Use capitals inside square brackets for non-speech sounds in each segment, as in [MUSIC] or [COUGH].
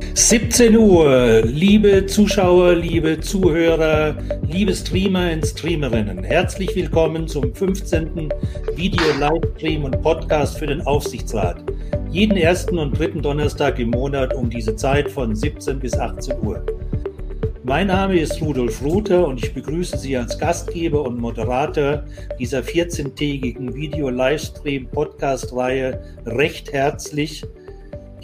17 Uhr, liebe Zuschauer, liebe Zuhörer, liebe Streamer und Streamerinnen, herzlich willkommen zum 15. Video-Livestream und Podcast für den Aufsichtsrat. Jeden ersten und dritten Donnerstag im Monat um diese Zeit von 17 bis 18 Uhr. Mein Name ist Rudolf Ruther und ich begrüße Sie als Gastgeber und Moderator dieser 14-tägigen Video-Livestream-Podcast-Reihe recht herzlich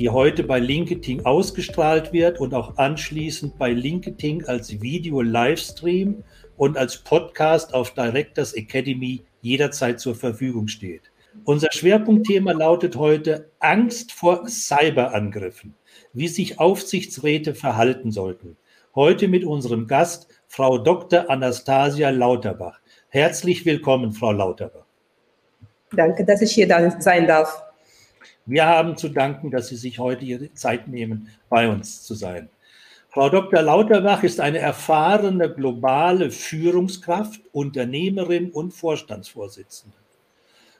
die heute bei LinkedIn ausgestrahlt wird und auch anschließend bei LinkedIn als Video-Livestream und als Podcast auf Directors Academy jederzeit zur Verfügung steht. Unser Schwerpunktthema lautet heute Angst vor Cyberangriffen, wie sich Aufsichtsräte verhalten sollten. Heute mit unserem Gast, Frau Dr. Anastasia Lauterbach. Herzlich willkommen, Frau Lauterbach. Danke, dass ich hier sein darf. Wir haben zu danken, dass Sie sich heute Ihre Zeit nehmen, bei uns zu sein. Frau Dr. Lauterbach ist eine erfahrene globale Führungskraft, Unternehmerin und Vorstandsvorsitzende.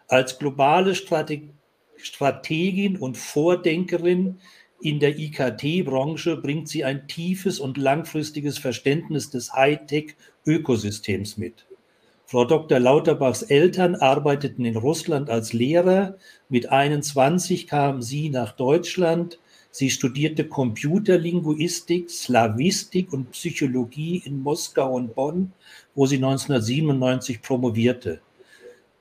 Als globale Strategin und Vordenkerin in der IKT-Branche bringt sie ein tiefes und langfristiges Verständnis des Hightech-Ökosystems mit. Frau Dr. Lauterbachs Eltern arbeiteten in Russland als Lehrer. Mit 21 kam sie nach Deutschland. Sie studierte Computerlinguistik, Slawistik und Psychologie in Moskau und Bonn, wo sie 1997 promovierte.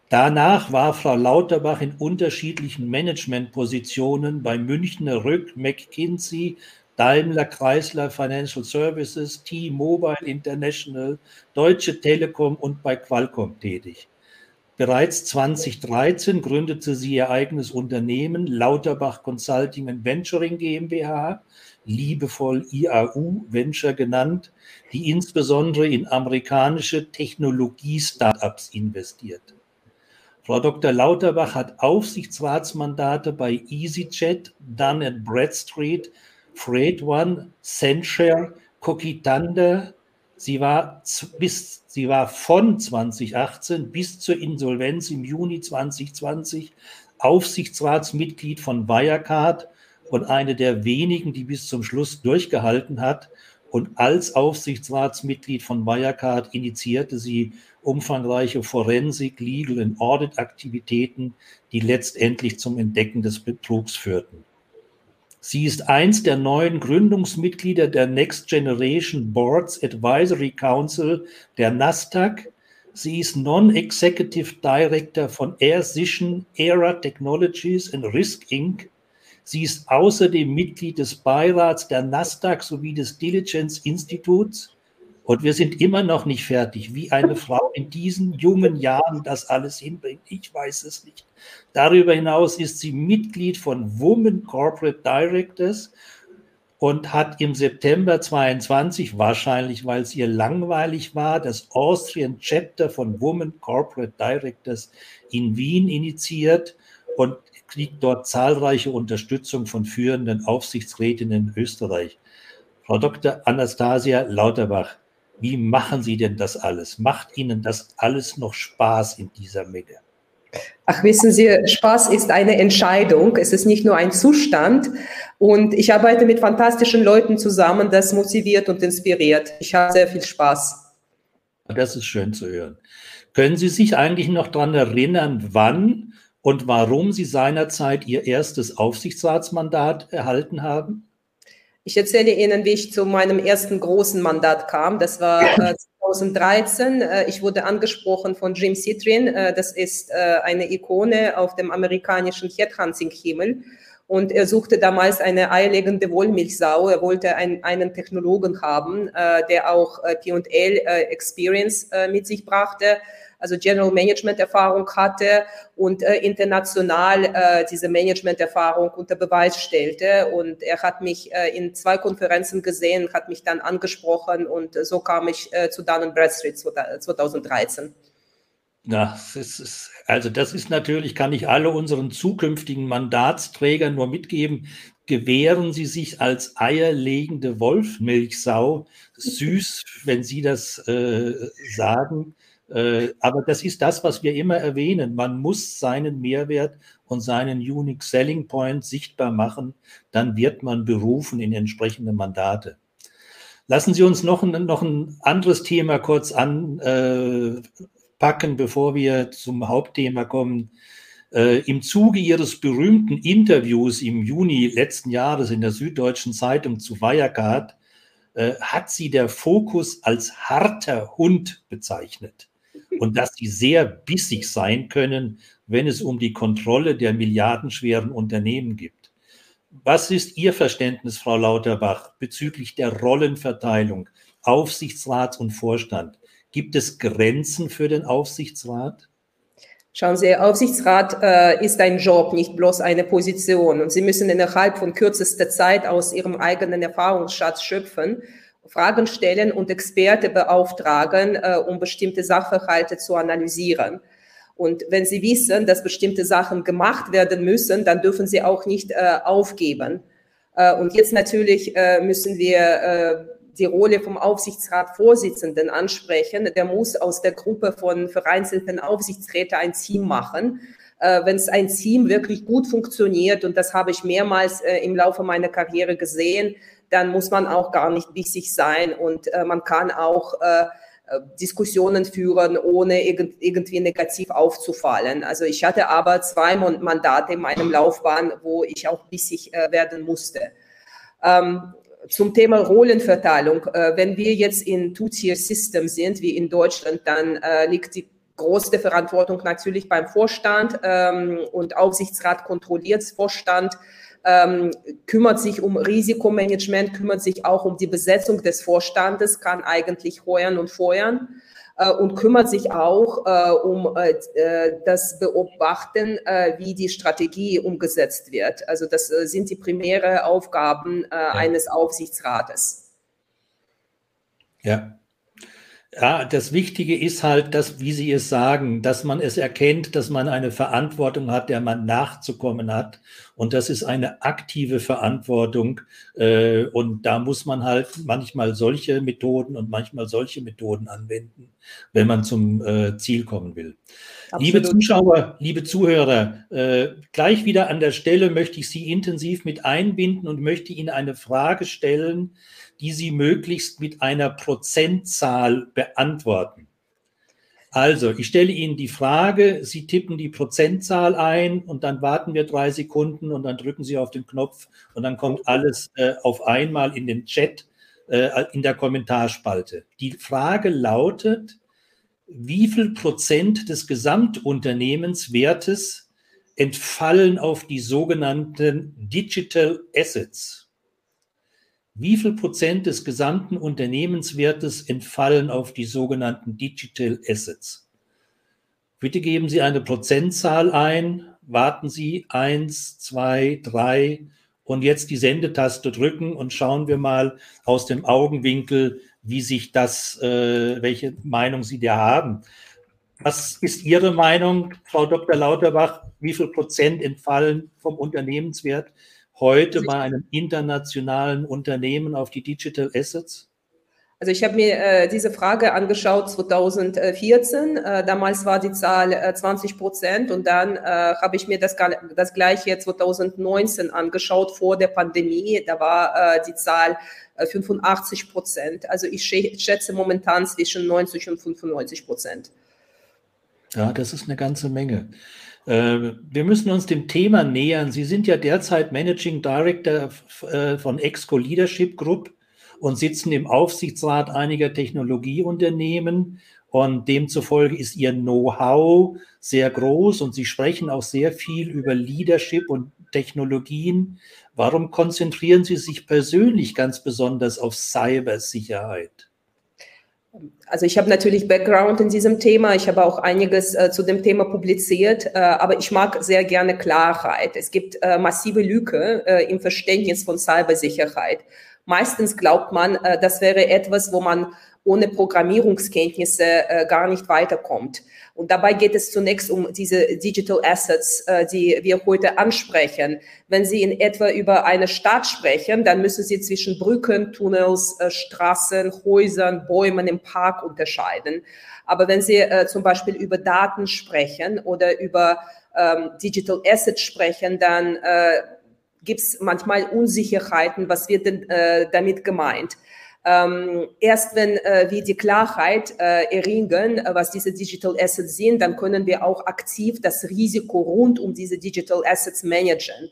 Danach war Frau Lauterbach in unterschiedlichen Managementpositionen bei Münchner Rück, McKinsey, Daimler Chrysler Financial Services, T-Mobile International, Deutsche Telekom und bei Qualcomm tätig. Bereits 2013 gründete sie ihr eigenes Unternehmen, Lauterbach Consulting and Venturing GmbH, liebevoll IAU Venture genannt, die insbesondere in amerikanische Technologie-Startups investiert. Frau Dr. Lauterbach hat Aufsichtsratsmandate bei EasyJet, Dun Bradstreet, Freight One, Senshare, Kokitanda. Sie war, bis, sie war von 2018 bis zur Insolvenz im Juni 2020 Aufsichtsratsmitglied von Wirecard und eine der wenigen, die bis zum Schluss durchgehalten hat. Und als Aufsichtsratsmitglied von Wirecard initiierte sie umfangreiche Forensik, Legal und Audit-Aktivitäten, die letztendlich zum Entdecken des Betrugs führten. Sie ist eins der neuen Gründungsmitglieder der Next Generation Boards Advisory Council der Nasdaq. Sie ist Non-Executive Director von Air Aircision Era Technologies and Risk Inc. Sie ist außerdem Mitglied des Beirats der Nasdaq sowie des Diligence Instituts. Und wir sind immer noch nicht fertig, wie eine [LAUGHS] Frau in diesen jungen Jahren das alles hinbringt. Ich weiß es nicht. Darüber hinaus ist sie Mitglied von Women Corporate Directors und hat im September 22, wahrscheinlich weil es ihr langweilig war, das Austrian Chapter von Women Corporate Directors in Wien initiiert und kriegt dort zahlreiche Unterstützung von führenden Aufsichtsrätinnen in Österreich. Frau Dr. Anastasia Lauterbach, wie machen Sie denn das alles? Macht Ihnen das alles noch Spaß in dieser Menge? Ach, wissen Sie, Spaß ist eine Entscheidung. Es ist nicht nur ein Zustand. Und ich arbeite mit fantastischen Leuten zusammen, das motiviert und inspiriert. Ich habe sehr viel Spaß. Das ist schön zu hören. Können Sie sich eigentlich noch daran erinnern, wann und warum Sie seinerzeit Ihr erstes Aufsichtsratsmandat erhalten haben? Ich erzähle Ihnen, wie ich zu meinem ersten großen Mandat kam. Das war äh, 2013. Äh, ich wurde angesprochen von Jim Citrin. Äh, das ist äh, eine Ikone auf dem amerikanischen Headhunting-Himmel. Und er suchte damals eine eierlegende Wollmilchsau. Er wollte ein, einen Technologen haben, äh, der auch äh, P&L-Experience mit sich brachte also General Management Erfahrung hatte und äh, international äh, diese Management Erfahrung unter Beweis stellte. Und er hat mich äh, in zwei Konferenzen gesehen, hat mich dann angesprochen und so kam ich äh, zu Dun Bradstreet 2013. Ja, das ist, also das ist natürlich, kann ich alle unseren zukünftigen Mandatsträgern nur mitgeben, gewähren Sie sich als eierlegende Wolfmilchsau. Süß, wenn Sie das äh, sagen. Äh, aber das ist das, was wir immer erwähnen. Man muss seinen Mehrwert und seinen Unique Selling Point sichtbar machen. Dann wird man berufen in entsprechende Mandate. Lassen Sie uns noch ein, noch ein anderes Thema kurz anpacken, äh, bevor wir zum Hauptthema kommen. Äh, Im Zuge ihres berühmten Interviews im Juni letzten Jahres in der Süddeutschen Zeitung zu Wirecard äh, hat sie der Fokus als harter Hund bezeichnet und dass sie sehr bissig sein können, wenn es um die Kontrolle der milliardenschweren Unternehmen gibt. Was ist Ihr Verständnis, Frau Lauterbach, bezüglich der Rollenverteilung Aufsichtsrat und Vorstand? Gibt es Grenzen für den Aufsichtsrat? Schauen Sie, Aufsichtsrat äh, ist ein Job, nicht bloß eine Position. Und Sie müssen innerhalb von kürzester Zeit aus Ihrem eigenen Erfahrungsschatz schöpfen, Fragen stellen und Experte beauftragen, äh, um bestimmte Sachverhalte zu analysieren. Und wenn Sie wissen, dass bestimmte Sachen gemacht werden müssen, dann dürfen Sie auch nicht äh, aufgeben. Äh, und jetzt natürlich äh, müssen wir äh, die Rolle vom Aufsichtsratsvorsitzenden ansprechen. Der muss aus der Gruppe von vereinzelten Aufsichtsräten ein Team machen. Äh, Wenn es ein Team wirklich gut funktioniert, und das habe ich mehrmals äh, im Laufe meiner Karriere gesehen, dann muss man auch gar nicht bissig sein und äh, man kann auch äh, Diskussionen führen, ohne irgend, irgendwie negativ aufzufallen. Also ich hatte aber zwei Mandate in meinem Laufbahn, wo ich auch bissig äh, werden musste. Ähm, zum Thema Rollenverteilung. Äh, wenn wir jetzt in Two-Tier-System sind, wie in Deutschland, dann äh, liegt die große Verantwortung natürlich beim Vorstand ähm, und Aufsichtsrat kontrolliert Vorstand, ähm, kümmert sich um Risikomanagement, kümmert sich auch um die Besetzung des Vorstandes, kann eigentlich heuern und feuern. Äh, und kümmert sich auch äh, um äh, das Beobachten, wie die Strategie umgesetzt wird. Also das sind die primäre Aufgaben ja. eines Aufsichtsrates. Ja, ja, das Wichtige ist halt, dass, wie Sie es sagen, dass man es erkennt, dass man eine Verantwortung hat, der man nachzukommen hat. Und das ist eine aktive Verantwortung. Äh, und da muss man halt manchmal solche Methoden und manchmal solche Methoden anwenden, wenn man zum äh, Ziel kommen will. Absolut. Liebe Zuschauer, liebe Zuhörer, äh, gleich wieder an der Stelle möchte ich Sie intensiv mit einbinden und möchte Ihnen eine Frage stellen, die Sie möglichst mit einer Prozentzahl beantworten. Also, ich stelle Ihnen die Frage, Sie tippen die Prozentzahl ein und dann warten wir drei Sekunden und dann drücken Sie auf den Knopf und dann kommt alles äh, auf einmal in den Chat, äh, in der Kommentarspalte. Die Frage lautet, wie viel Prozent des Gesamtunternehmenswertes entfallen auf die sogenannten Digital Assets? Wie viel Prozent des gesamten Unternehmenswertes entfallen auf die sogenannten Digital Assets? Bitte geben Sie eine Prozentzahl ein, warten Sie eins, zwei, drei und jetzt die Sendetaste drücken und schauen wir mal aus dem Augenwinkel, wie sich das, äh, welche Meinung Sie da haben. Was ist Ihre Meinung, Frau Dr. Lauterbach? Wie viel Prozent entfallen vom Unternehmenswert heute bei einem internationalen Unternehmen auf die Digital Assets? Also ich habe mir äh, diese Frage angeschaut 2014. Äh, damals war die Zahl äh, 20 Prozent und dann äh, habe ich mir das, das gleiche 2019 angeschaut vor der Pandemie. Da war äh, die Zahl 85 äh, Prozent. Also ich schätze momentan zwischen 90 und 95 Prozent. Ja, das ist eine ganze Menge. Äh, wir müssen uns dem Thema nähern. Sie sind ja derzeit Managing Director äh, von Exco Leadership Group und sitzen im Aufsichtsrat einiger Technologieunternehmen. Und demzufolge ist Ihr Know-how sehr groß und Sie sprechen auch sehr viel über Leadership und Technologien. Warum konzentrieren Sie sich persönlich ganz besonders auf Cybersicherheit? Also ich habe natürlich Background in diesem Thema. Ich habe auch einiges äh, zu dem Thema publiziert, äh, aber ich mag sehr gerne Klarheit. Es gibt äh, massive Lücke äh, im Verständnis von Cybersicherheit. Meistens glaubt man, äh, das wäre etwas, wo man ohne Programmierungskenntnisse äh, gar nicht weiterkommt. Und dabei geht es zunächst um diese Digital Assets, äh, die wir heute ansprechen. Wenn Sie in etwa über eine Stadt sprechen, dann müssen Sie zwischen Brücken, Tunnels, äh, Straßen, Häusern, Bäumen im Park unterscheiden. Aber wenn Sie äh, zum Beispiel über Daten sprechen oder über ähm, Digital Assets sprechen, dann gibt es manchmal Unsicherheiten, was wird denn äh, damit gemeint? Ähm, erst wenn äh, wir die Klarheit äh, erringen, äh, was diese Digital Assets sind, dann können wir auch aktiv das Risiko rund um diese Digital Assets managen.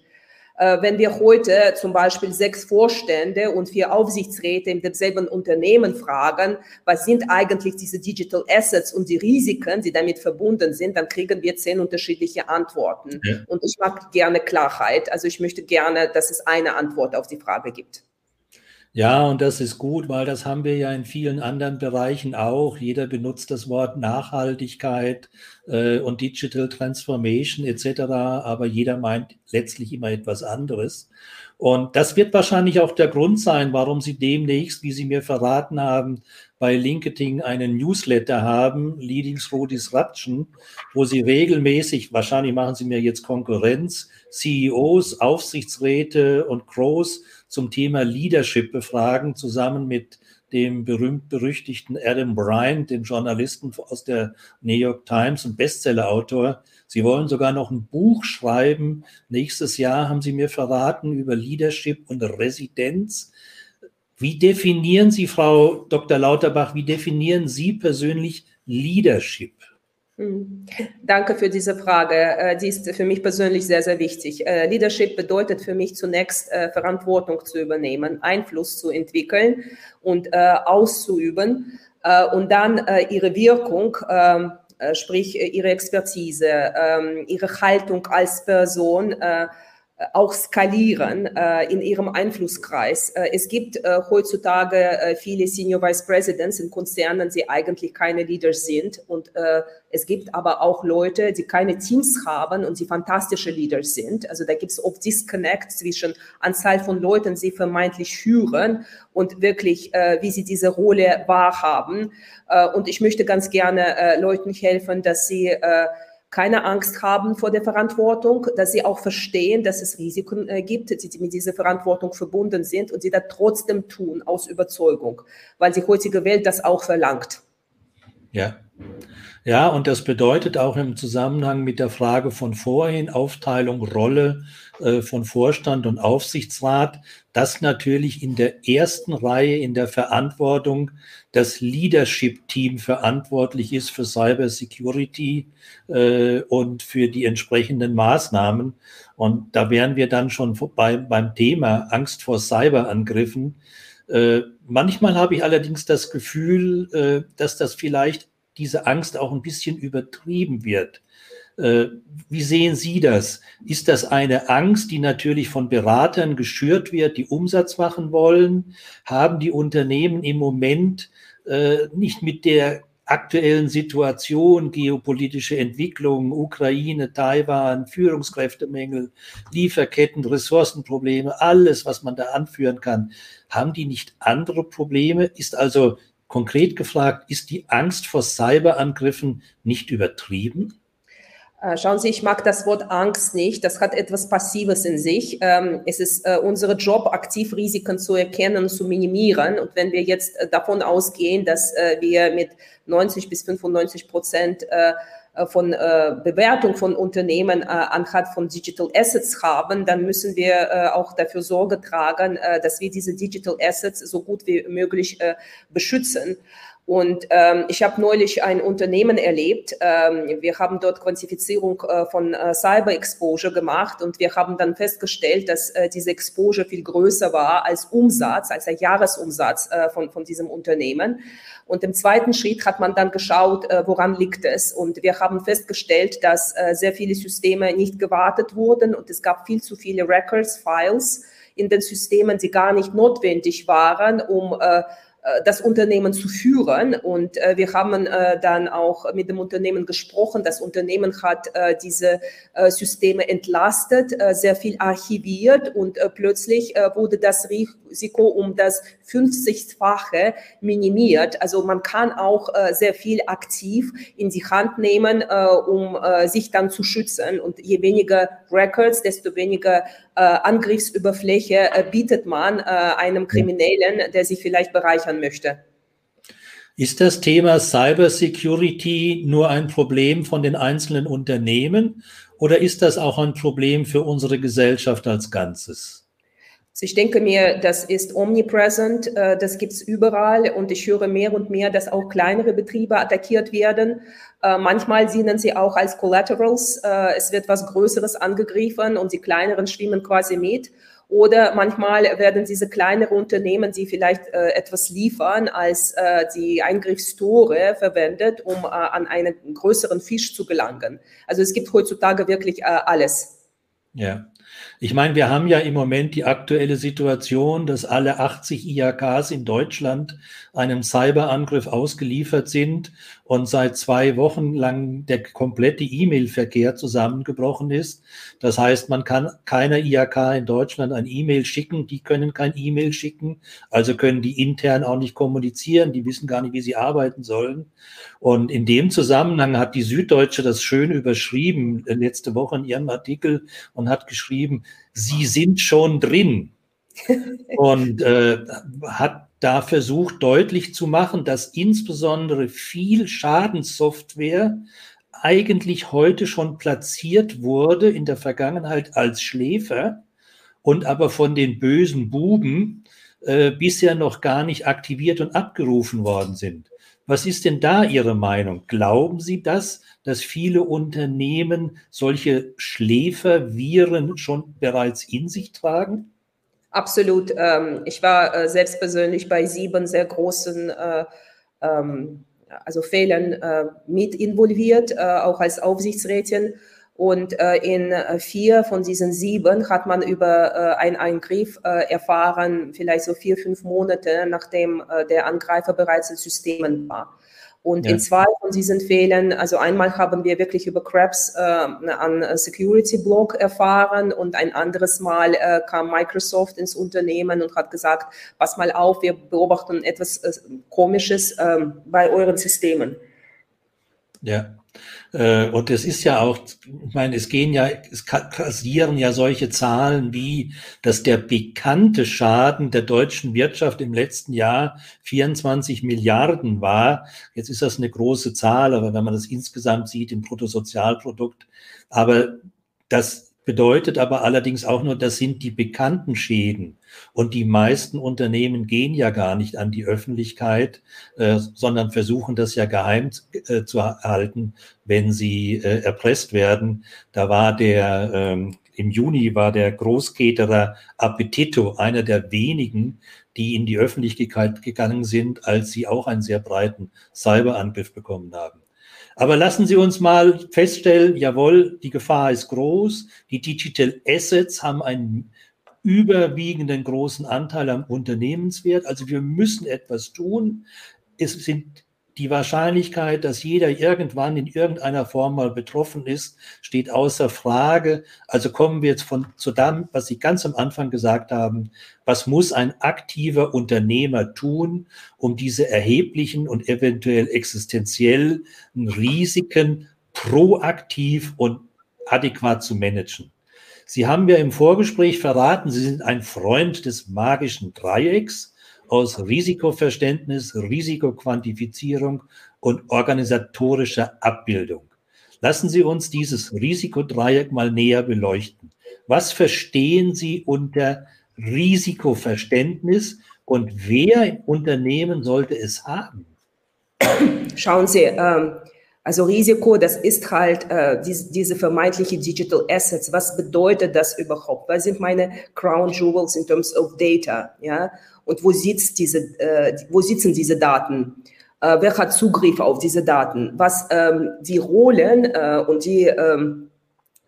Äh, wenn wir heute zum Beispiel sechs Vorstände und vier Aufsichtsräte in demselben Unternehmen fragen, was sind eigentlich diese Digital Assets und die Risiken, die damit verbunden sind, dann kriegen wir zehn unterschiedliche Antworten. Ja. Und ich mag gerne Klarheit. Also ich möchte gerne, dass es eine Antwort auf die Frage gibt. Ja, und das ist gut, weil das haben wir ja in vielen anderen Bereichen auch. Jeder benutzt das Wort Nachhaltigkeit äh, und Digital Transformation etc., aber jeder meint letztlich immer etwas anderes. Und das wird wahrscheinlich auch der Grund sein, warum Sie demnächst, wie Sie mir verraten haben, bei LinkedIn einen Newsletter haben, Leading Through Disruption, wo Sie regelmäßig, wahrscheinlich machen Sie mir jetzt Konkurrenz, CEOs, Aufsichtsräte und Crows zum Thema Leadership befragen, zusammen mit dem berühmt-berüchtigten Adam Bryant, dem Journalisten aus der New York Times und Bestsellerautor. Sie wollen sogar noch ein Buch schreiben. Nächstes Jahr haben Sie mir verraten über Leadership und Residenz. Wie definieren Sie, Frau Dr. Lauterbach, wie definieren Sie persönlich Leadership? Hm. Danke für diese Frage. Äh, die ist für mich persönlich sehr, sehr wichtig. Äh, Leadership bedeutet für mich zunächst äh, Verantwortung zu übernehmen, Einfluss zu entwickeln und auszuüben und dann ihre Wirkung, ähm, sprich ihre Expertise, ähm, ihre Haltung als Person auch skalieren äh, in ihrem Einflusskreis. Äh, es gibt äh, heutzutage äh, viele Senior Vice Presidents in Konzernen, die eigentlich keine Leaders sind. Und äh, es gibt aber auch Leute, die keine Teams haben und die fantastische Leaders sind. Also da gibt es oft Disconnect zwischen Anzahl von Leuten, die vermeintlich führen und wirklich, äh, wie sie diese Rolle wahrhaben. und ich möchte ganz gerne Leuten helfen, dass sie keine Angst haben vor der Verantwortung, dass sie auch verstehen, dass es Risiken äh, gibt, die mit dieser Verantwortung verbunden sind und sie das trotzdem tun aus Überzeugung, weil die heutige Welt das auch verlangt. Ja. Ja, und das bedeutet auch im Zusammenhang mit der Frage von vorhin, Aufteilung, Rolle äh, von Vorstand und Aufsichtsrat, dass natürlich in der ersten Reihe in der Verantwortung das Leadership-Team verantwortlich ist für Cyber Security äh, und für die entsprechenden Maßnahmen. Und da wären wir dann schon bei, beim Thema Angst vor Cyberangriffen. Äh, manchmal habe ich allerdings das Gefühl, äh, dass das vielleicht diese Angst auch ein bisschen übertrieben wird. Äh, wie sehen Sie das? Ist das eine Angst, die natürlich von Beratern geschürt wird, die Umsatz machen wollen? Haben die Unternehmen im Moment äh, nicht mit der aktuellen Situation, geopolitische Entwicklungen, Ukraine, Taiwan, Führungskräftemängel, Lieferketten, Ressourcenprobleme, alles, was man da anführen kann, haben die nicht andere Probleme? Ist also Konkret gefragt, ist die Angst vor Cyberangriffen nicht übertrieben? Äh, schauen Sie, ich mag das Wort Angst nicht. Das hat etwas Passives in sich. Ähm, es ist äh, unser Job, aktiv Risiken zu erkennen und zu minimieren. Und wenn wir jetzt äh, davon ausgehen, dass wir mit 90 bis 95 Prozent von äh, Bewertung von Unternehmen äh, anhand von Digital Assets haben, dann müssen wir äh, auch dafür Sorge tragen, äh, dass wir diese Digital Assets so gut wie möglich äh, beschützen. Und ähm, ich habe neulich ein Unternehmen erlebt. Ähm, wir haben dort Quantifizierung äh, von äh, Cyber Exposure gemacht und wir haben dann festgestellt, dass äh, diese Exposure viel größer war als Umsatz, als der Jahresumsatz äh, von, von diesem Unternehmen. Und im zweiten Schritt hat man dann geschaut, äh, woran liegt es. Und wir haben festgestellt, dass äh, sehr viele Systeme nicht gewartet wurden und es gab viel zu viele Records, Files in den Systemen, die gar nicht notwendig waren, um äh, das Unternehmen zu führen. Und äh, wir haben äh, dann auch mit dem Unternehmen gesprochen. Das Unternehmen hat diese Systeme entlastet, sehr viel archiviert und plötzlich wurde das Risiko um das 50-fache minimiert. Also man kann auch sehr viel aktiv in die Hand nehmen, um sich dann zu schützen. Und je weniger Records, desto weniger Angriffsüberfläche bietet man einem Kriminellen, der sich vielleicht bereichern möchte. Ist das Thema Cybersecurity nur ein Problem von den einzelnen Unternehmen oder ist das auch ein Problem für unsere Gesellschaft als Ganzes? Also ich denke mir, das ist omnipresent, äh, das gibt es überall und ich höre mehr und mehr, dass auch kleinere Betriebe attackiert werden. Äh, manchmal dienen sie auch als Collaterals. Äh, es wird was Größeres angegriffen und die kleineren schwimmen quasi mit. Oder manchmal werden diese kleineren Unternehmen, die vielleicht äh, etwas liefern, als äh, die Eingriffstore verwendet, um äh, an einen größeren Fisch zu gelangen. Also es gibt heutzutage wirklich alles. Ja. Ich meine, wir haben ja im Moment die aktuelle Situation, dass alle 80 IAKs in Deutschland einem Cyberangriff ausgeliefert sind und seit zwei Wochen lang der komplette E-Mail-Verkehr zusammengebrochen ist. Das heißt, man kann keiner IAK in Deutschland ein E-Mail schicken, die können kein E-Mail schicken, also können die intern auch nicht kommunizieren, die wissen gar nicht, wie sie arbeiten sollen. Und in dem Zusammenhang hat die Süddeutsche das schön überschrieben äh, letzte Woche in ihrem Artikel und hat geschrieben, sie sind schon drin. [LAUGHS] und äh, hat da versucht deutlich zu machen, dass insbesondere viel Schadenssoftware eigentlich heute schon platziert wurde in der Vergangenheit als Schläfer und aber von den bösen Buben äh, bisher noch gar nicht aktiviert und abgerufen worden sind. Was ist denn da Ihre Meinung? Glauben Sie das, dass viele Unternehmen solche Schläferviren schon bereits in sich tragen? Absolut. Ähm, ich war äh, selbst persönlich bei sieben sehr großen äh, ähm, also Fehlern äh, mit involviert, auch als Aufsichtsrätin. Und äh, in äh, vier von diesen sieben hat man über äh, einen Eingriff äh, erfahren, vielleicht so vier, fünf Monate, nachdem äh, der Angreifer bereits in Systemen war. Und ja. in zwei von diesen Fällen, also einmal haben wir wirklich über Krebs äh, an Security Block erfahren und ein anderes Mal äh, kam Microsoft ins Unternehmen und hat gesagt, pass mal auf, wir beobachten etwas äh, Komisches ähm, bei euren Systemen. Ja, und es ist ja auch, ich meine, es gehen ja, es kassieren ja solche Zahlen wie, dass der bekannte Schaden der deutschen Wirtschaft im letzten Jahr 24 Milliarden war. Jetzt ist das eine große Zahl, aber wenn man das insgesamt sieht im Bruttosozialprodukt, aber das bedeutet aber allerdings auch nur, das sind die bekannten Schäden. Und die meisten Unternehmen gehen ja gar nicht an die Öffentlichkeit, äh, sondern versuchen das ja geheim äh, zu halten, wenn sie äh, erpresst werden. Da war der, ähm, im Juni war der Großketerer Appetito einer der wenigen, die in die Öffentlichkeit gegangen sind, als sie auch einen sehr breiten Cyberangriff bekommen haben. Aber lassen Sie uns mal feststellen, jawohl, die Gefahr ist groß. Die Digital Assets haben einen überwiegenden großen Anteil am Unternehmenswert. Also wir müssen etwas tun. Es sind die Wahrscheinlichkeit, dass jeder irgendwann in irgendeiner Form mal betroffen ist, steht außer Frage. Also kommen wir jetzt von zu dem, was Sie ganz am Anfang gesagt haben. Was muss ein aktiver Unternehmer tun, um diese erheblichen und eventuell existenziellen Risiken proaktiv und adäquat zu managen? Sie haben ja im Vorgespräch verraten, Sie sind ein Freund des magischen Dreiecks aus Risikoverständnis, Risikoquantifizierung und organisatorischer Abbildung. Lassen Sie uns dieses Risikodreieck mal näher beleuchten. Was verstehen Sie unter Risikoverständnis und wer Unternehmen sollte es haben? Schauen Sie, ähm, also Risiko, das ist halt äh, diese, diese vermeintliche Digital Assets. Was bedeutet das überhaupt? Was sind meine Crown Jewels in terms of Data? Ja, und wo sitzt diese, äh, wo sitzen diese Daten? Äh, wer hat Zugriff auf diese Daten? Was ähm, die Rollen äh, und die ähm,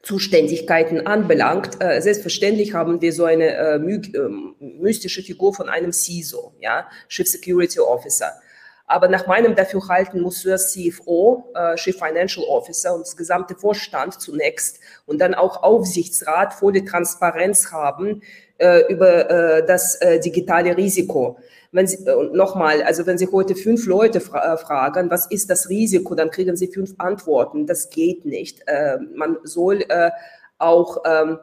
Zuständigkeiten anbelangt. Äh, selbstverständlich haben wir so eine äh, my äh, mystische Figur von einem CISO, ja, Chief Security Officer. Aber nach meinem Dafürhalten muss der CFO, äh, Chief Financial Officer und das gesamte Vorstand zunächst und dann auch Aufsichtsrat volle Transparenz haben äh, über äh, das äh, digitale Risiko. Wenn Sie, und nochmal, also wenn Sie heute fünf Leute fra äh, fragen, was ist das Risiko, dann kriegen Sie fünf Antworten. Das geht nicht. Äh, man soll äh, auch ähm,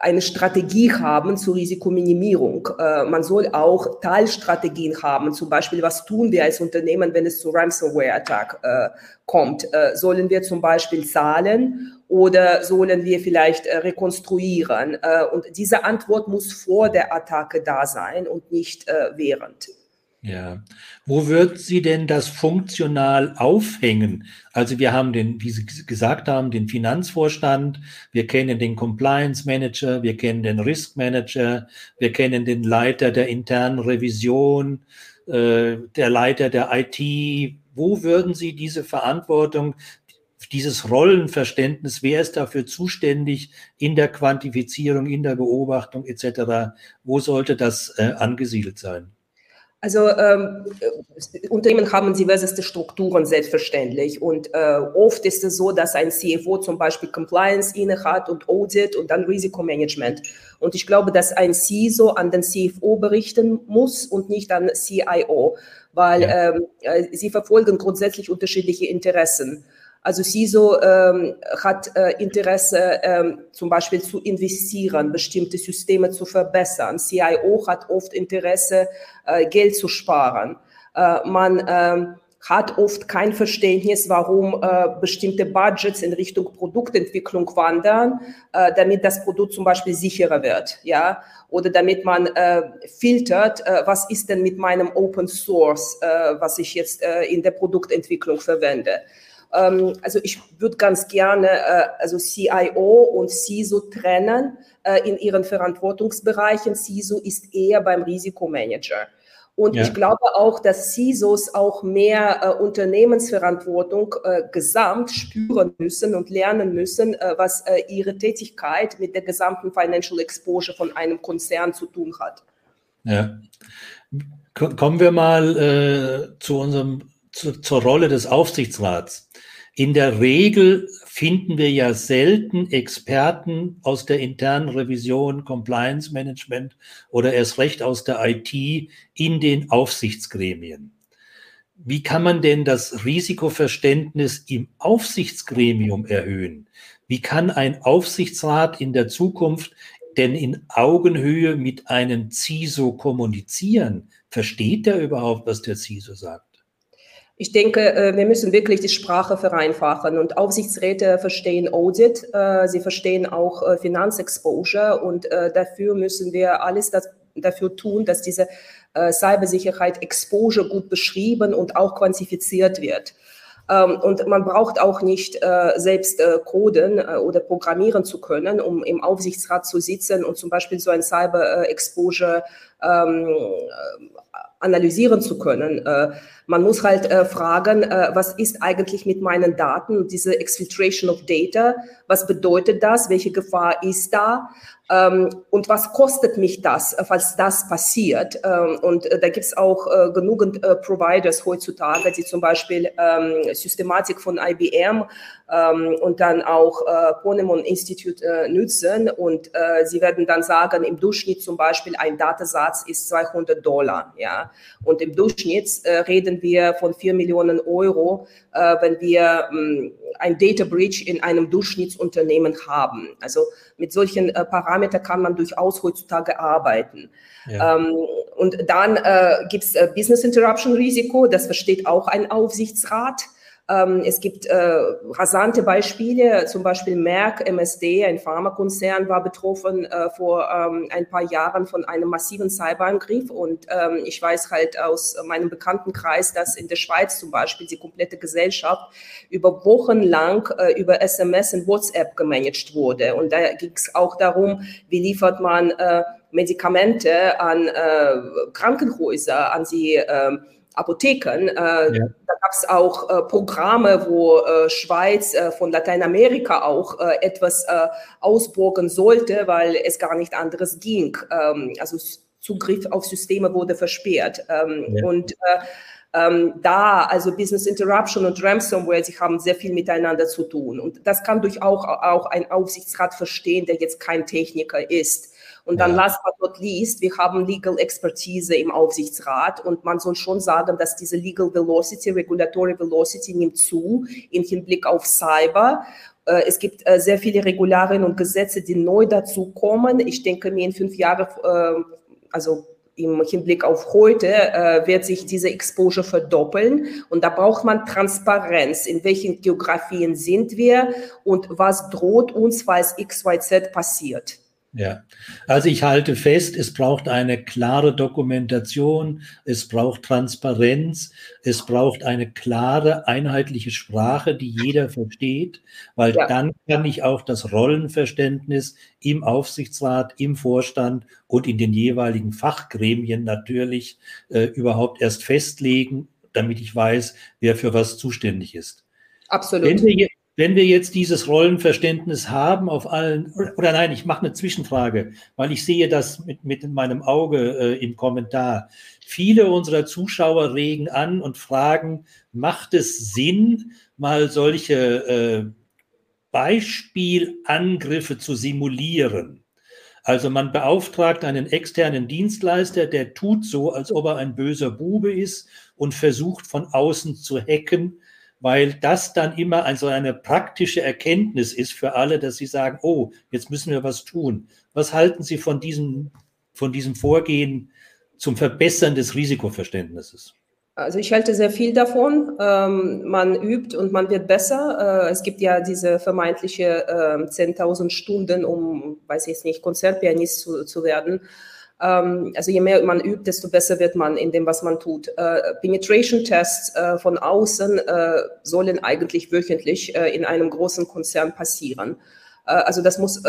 eine Strategie haben zur Risikominimierung. Äh, man soll auch Teilstrategien haben, zum Beispiel, was tun wir als Unternehmen, wenn es zu Ransomware-Attack äh, kommt? Äh, sollen wir zum Beispiel zahlen oder sollen wir vielleicht äh, rekonstruieren? Äh, und diese Antwort muss vor der Attacke da sein und nicht äh, während. Ja. Wo wird sie denn das funktional aufhängen? Also wir haben den, wie Sie gesagt haben, den Finanzvorstand, wir kennen den Compliance Manager, wir kennen den Risk Manager, wir kennen den Leiter der internen Revision, äh, der Leiter der IT. Wo würden Sie diese Verantwortung, dieses Rollenverständnis, wer ist dafür zuständig in der Quantifizierung, in der Beobachtung etc., wo sollte das äh, angesiedelt sein? Also ähm, Unternehmen haben diverseste Strukturen selbstverständlich und äh, oft ist es so, dass ein CFO zum Beispiel Compliance inne hat und Audit und dann Risikomanagement. Und ich glaube, dass ein CISO an den CFO berichten muss und nicht an CIO, weil ja. ähm, äh, sie verfolgen grundsätzlich unterschiedliche Interessen. Also CISO ähm, hat äh, Interesse, ähm, zum Beispiel zu investieren, bestimmte Systeme zu verbessern. CIO hat oft Interesse, äh, Geld zu sparen. Äh, man ähm, hat oft kein Verständnis, warum äh, bestimmte Budgets in Richtung Produktentwicklung wandern, äh, damit das Produkt zum Beispiel sicherer wird, ja, oder damit man äh, filtert, äh, was ist denn mit meinem Open Source, äh, was ich jetzt äh, in der Produktentwicklung verwende. Ähm, also ich würde ganz gerne äh, also CIO und CISO trennen äh, in ihren Verantwortungsbereichen. CISO ist eher beim Risikomanager. Und ja. ich glaube auch, dass CISOs auch mehr äh, Unternehmensverantwortung äh, gesamt spüren müssen und lernen müssen, äh, was äh, ihre Tätigkeit mit der gesamten Financial Exposure von einem Konzern zu tun hat. Ja. Kommen wir mal äh, zu unserem zu, zur Rolle des Aufsichtsrats. In der Regel finden wir ja selten Experten aus der internen Revision, Compliance Management oder erst recht aus der IT in den Aufsichtsgremien. Wie kann man denn das Risikoverständnis im Aufsichtsgremium erhöhen? Wie kann ein Aufsichtsrat in der Zukunft denn in Augenhöhe mit einem CISO kommunizieren? Versteht er überhaupt, was der CISO sagt? Ich denke, äh, wir müssen wirklich die Sprache vereinfachen und Aufsichtsräte verstehen Audit, äh, sie verstehen auch äh, Finanzexposure und dafür müssen wir alles dafür tun, dass diese Cybersicherheit Exposure gut beschrieben und auch quantifiziert wird. Ähm, und man braucht auch nicht selbst coden oder programmieren zu können, um im Aufsichtsrat zu sitzen und zum Beispiel so ein Cyber Exposure ähm, analysieren zu können. Man muss halt äh, fragen, äh, was ist eigentlich mit meinen Daten, diese Exfiltration of Data, was bedeutet das, welche Gefahr ist da und was kostet mich das, äh, falls das passiert. Ähm, und äh, da gibt es auch äh, genügend Providers heutzutage, die zum Beispiel ähm, Systematik von IBM ähm, und dann auch äh, Ponemon Institute nützen und sie werden dann sagen, im Durchschnitt zum Beispiel ein Datensatz ist 200 Dollar, ja, und im Durchschnitt reden wir von 4 Millionen Euro, wenn wir ähm, ein Data Breach in einem Durchschnittsunternehmen haben. Also mit solchen äh, Parametern kann man durchaus heutzutage arbeiten. Ja. Ähm, und dann äh, gibt es äh, Business Interruption Risiko, das versteht auch ein Aufsichtsrat. Ähm, es gibt äh, rasante Beispiele, zum Beispiel Merck, MSD, ein Pharmakonzern, war betroffen äh, vor ähm, ein paar Jahren von einem massiven Cyberangriff. Und ähm, ich weiß halt aus meinem Bekanntenkreis, dass in der Schweiz zum Beispiel die komplette Gesellschaft über Wochen lang äh, über SMS und WhatsApp gemanagt wurde. Und da ging es auch darum, wie liefert man äh, Medikamente an äh, Krankenhäuser, an die äh, Apotheken. Äh, ja. Da gab es auch äh, Programme, wo äh, Schweiz äh, von Lateinamerika auch äh, etwas äh, ausborgen sollte, weil es gar nicht anderes ging. Ähm, also Zugriff auf Systeme wurde versperrt. Ähm, ja. Und ähm, da, also Business Interruption und Ransomware, sie haben sehr viel miteinander zu tun. Und das kann durchaus auch, auch ein Aufsichtsrat verstehen, der jetzt kein Techniker ist. Und dann ja. last but not least, wir haben Legal Expertise im Aufsichtsrat und man soll schon sagen, dass diese Legal Velocity, Regulatory Velocity nimmt zu im Hinblick auf Cyber. Äh, es gibt äh, sehr viele Regularien und Gesetze, die neu dazu kommen. Ich denke mir in fünf Jahren, äh, also im Hinblick auf heute wird sich diese Exposure verdoppeln und da braucht man Transparenz. In welchen Geografien sind wir und was droht uns, falls XYZ passiert? Ja, also ich halte fest, es braucht eine klare Dokumentation, es braucht Transparenz, es braucht eine klare, einheitliche Sprache, die jeder versteht, weil ja. dann kann ich auch das Rollenverständnis im Aufsichtsrat, im Vorstand und in den jeweiligen Fachgremien natürlich äh, überhaupt erst festlegen, damit ich weiß, wer für was zuständig ist. Absolut. Wenn wir, wenn wir jetzt dieses Rollenverständnis haben auf allen, oder nein, ich mache eine Zwischenfrage, weil ich sehe das mit, mit meinem Auge äh, im Kommentar. Viele unserer Zuschauer regen an und fragen, macht es Sinn, mal solche äh, Beispielangriffe zu simulieren? Also man beauftragt einen externen Dienstleister, der tut so, als ob er ein böser Bube ist und versucht von außen zu hacken weil das dann immer also eine praktische Erkenntnis ist für alle, dass sie sagen, oh, jetzt müssen wir was tun. Was halten Sie von diesem, von diesem Vorgehen zum Verbessern des Risikoverständnisses? Also ich halte sehr viel davon. Ähm, man übt und man wird besser. Äh, es gibt ja diese vermeintliche äh, 10.000 Stunden, um, weiß ich nicht, Konzertpianist zu, zu werden. Ähm, also je mehr man übt, desto besser wird man in dem, was man tut. Äh, Penetration-Tests äh, von außen äh, sollen eigentlich wöchentlich in einem großen Konzern passieren. Also das muss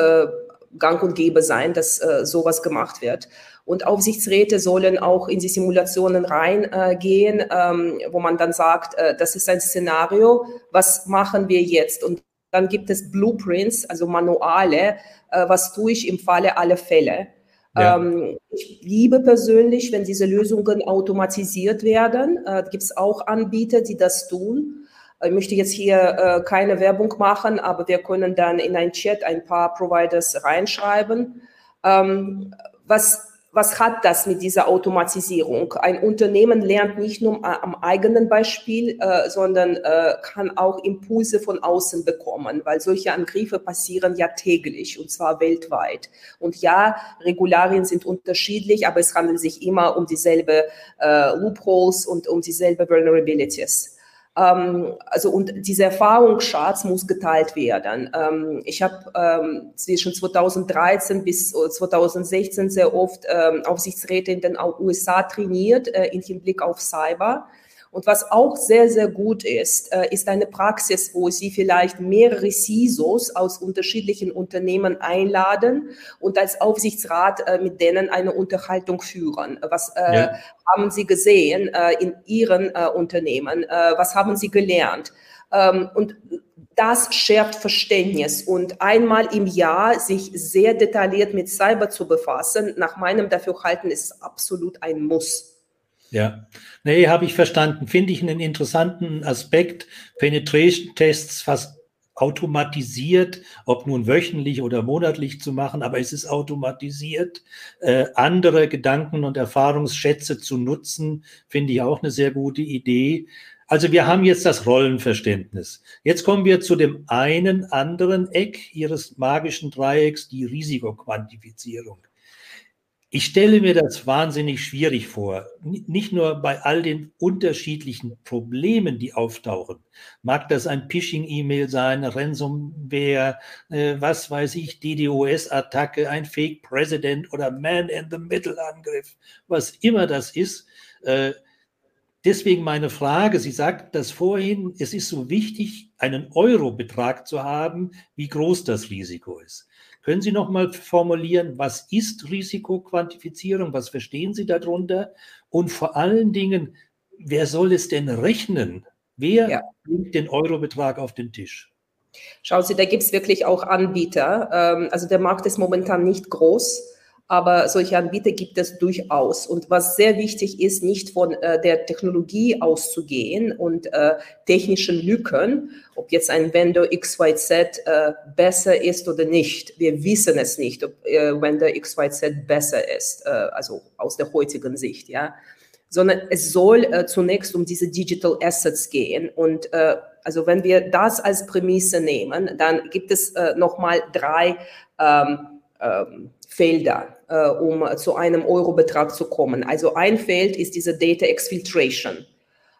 gang und gäbe sein, dass sowas gemacht wird. Und Aufsichtsräte sollen auch in die Simulationen reingehen, ähm, wo man dann sagt, das ist ein Szenario, was machen wir jetzt? Und dann gibt es Blueprints, also Manuale, was tue ich im Falle aller Fälle. Ja. Ähm, ich liebe persönlich, wenn diese Lösungen automatisiert werden. Äh, Gibt es auch Anbieter, die das tun. Ich möchte jetzt hier äh, keine Werbung machen, aber wir können dann in ein Chat ein paar Providers reinschreiben. Ähm, was was hat das mit dieser Automatisierung? Ein Unternehmen lernt nicht nur am eigenen Beispiel, äh, sondern äh, kann auch Impulse von außen bekommen, weil solche Angriffe passieren ja täglich und zwar weltweit. Und ja, Regularien sind unterschiedlich, aber es handelt sich immer um dieselbe äh, Loopholes und um dieselbe Vulnerabilities. Ähm, also und dieser Erfahrungsschatz muss geteilt werden. Ähm, ich habe ähm, zwischen 2013 bis 2016 sehr oft ähm, Aufsichtsräte in den USA trainiert äh, im Hinblick auf Cyber. Und was auch sehr, sehr gut ist, äh, ist eine Praxis, wo Sie vielleicht mehrere CISOs aus unterschiedlichen Unternehmen einladen und als Aufsichtsrat äh, mit denen eine Unterhaltung führen. Was äh, ja. haben Sie gesehen in Ihren Unternehmen? Was haben Sie gelernt? Ähm, und das schärft Verständnis und einmal im Jahr sich sehr detailliert mit Cyber zu befassen, nach meinem Dafürhalten ist absolut ein Muss. Ja, nee, habe ich verstanden. Finde ich einen interessanten Aspekt. Penetration-Tests fast automatisiert, ob nun wöchentlich oder monatlich zu machen, aber es ist automatisiert. Äh, andere Gedanken und Erfahrungsschätze zu nutzen, finde ich auch eine sehr gute Idee. Also wir haben jetzt das Rollenverständnis. Jetzt kommen wir zu dem einen anderen Eck Ihres magischen Dreiecks, die Risikoquantifizierung. Ich stelle mir das wahnsinnig schwierig vor, nicht nur bei all den unterschiedlichen Problemen, die auftauchen. Mag das ein Phishing-E-Mail sein, Ransomware, äh, was weiß ich, DDoS-Attacke, ein Fake President oder Man-in-the-Middle-Angriff, was immer das ist. Äh, deswegen meine Frage, Sie sagten das vorhin, es ist so wichtig, einen Euro-Betrag zu haben, wie groß das Risiko ist. Können Sie noch mal formulieren, was ist Risikoquantifizierung? Was verstehen Sie darunter? Und vor allen Dingen, wer soll es denn rechnen? Wer ja. bringt den Eurobetrag auf den Tisch? Schauen Sie, da gibt es wirklich auch Anbieter. Ähm, also der Markt ist momentan nicht groß aber solche Anbieter gibt es durchaus. Und was sehr wichtig ist, nicht von äh, der Technologie auszugehen und äh, technischen Lücken, ob jetzt ein Vendor XYZ äh, besser ist oder nicht. Wir wissen es nicht, ob äh, Vendor XYZ besser ist, äh, also aus der heutigen Sicht, ja. Sondern es soll äh, zunächst um diese Digital Assets gehen. Und äh, also wenn wir das als Prämisse nehmen, dann gibt es äh, nochmal drei ähm, ähm, Felder, äh, um zu einem Eurobetrag zu kommen. Also ein Feld ist diese Data Exfiltration.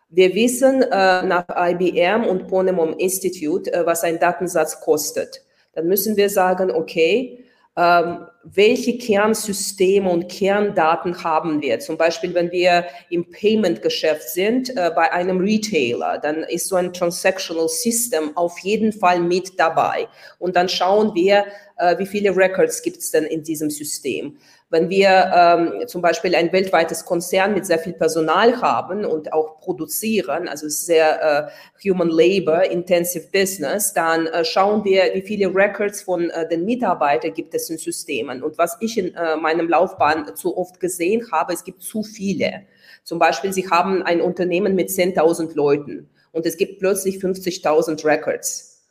Wir wissen äh, nach IBM und Ponemon Institute, äh, was ein Datensatz kostet. Dann müssen wir sagen, okay, ähm, welche Kernsysteme und Kerndaten haben wir. Zum Beispiel, wenn wir im Payment-Geschäft sind, äh, bei einem Retailer, dann ist so ein Transactional System auf jeden Fall mit dabei. Und dann schauen wir, äh, wie viele Records gibt es denn in diesem System. Wenn wir ähm, zum Beispiel ein weltweites Konzern mit sehr viel Personal haben und auch produzieren, also sehr äh, Human Labor Intensive Business, dann äh, schauen wir, wie viele Records von äh, den Mitarbeitern gibt es in Systemen. Und was ich in äh, meinem Laufbahn zu oft gesehen habe, es gibt zu viele. Zum Beispiel, Sie haben ein Unternehmen mit 10.000 Leuten und es gibt plötzlich 50.000 Records.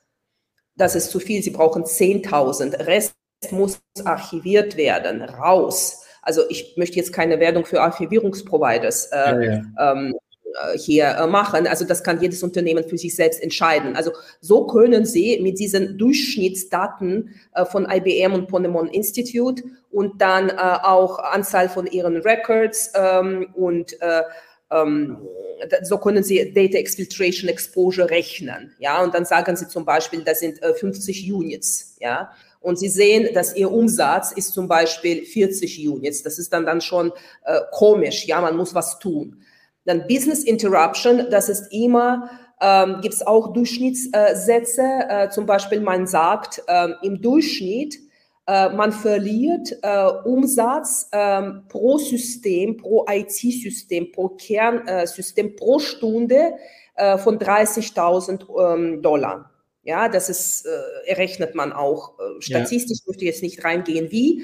Das ist zu viel. Sie brauchen 10.000. Rest muss archiviert werden, raus. Also ich möchte jetzt keine Werbung für Archivierungsproviders äh, ja, ja. Ähm, äh, hier äh, machen. Also das kann jedes Unternehmen für sich selbst entscheiden. Also so können Sie mit diesen Durchschnittsdaten äh, von IBM und Ponemon Institute und dann äh, auch Anzahl von Ihren Records ähm, und äh, ähm, so können Sie Data Exfiltration Exposure rechnen. Ja, und dann sagen Sie zum Beispiel, das sind 50 äh, Units. Ja, und Sie sehen, dass Ihr Umsatz ist zum Beispiel 40 Units. Das ist dann, dann schon äh, komisch. Ja, man muss was tun. Dann Business Interruption, das ist immer, ähm, gibt es auch Durchschnittssätze. Äh, zum Beispiel, man sagt äh, im Durchschnitt, äh, man verliert äh, Umsatz ähm, pro System, pro IT-System, pro Kernsystem pro Stunde äh, von 30.000 ähm, Dollar. Ja, das ist, äh, errechnet man auch. Äh, statistisch ja. möchte ich jetzt nicht reingehen, wie.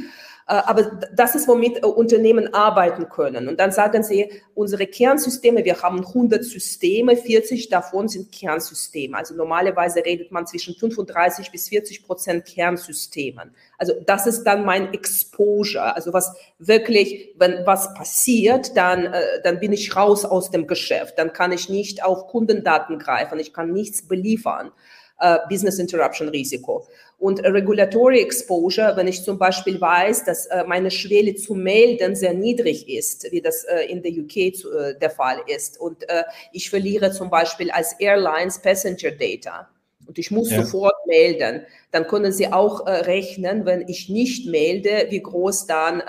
Äh, aber das ist, womit äh, Unternehmen arbeiten können. Und dann sagen sie, unsere Kernsysteme, wir haben 100 Systeme, 40 davon sind Kernsysteme. Also normalerweise redet man zwischen 35 bis 40 Prozent Kernsystemen. Also das ist dann mein Exposure. Also was wirklich, wenn was passiert, dann, äh, dann bin ich raus aus dem Geschäft. Dann kann ich nicht auf Kundendaten greifen. Ich kann nichts beliefern äh, Business Interruption Risiko. Und Regulatory Exposure, wenn ich zum Beispiel weiß, dass äh, meine Schwelle zu melden sehr niedrig ist, wie das äh, in der UK zu, äh, der Fall ist, und äh, ich verliere zum Beispiel als Airlines Passenger Data und ich muss ja. sofort melden, dann können Sie auch äh, rechnen, wenn ich nicht melde, wie groß dann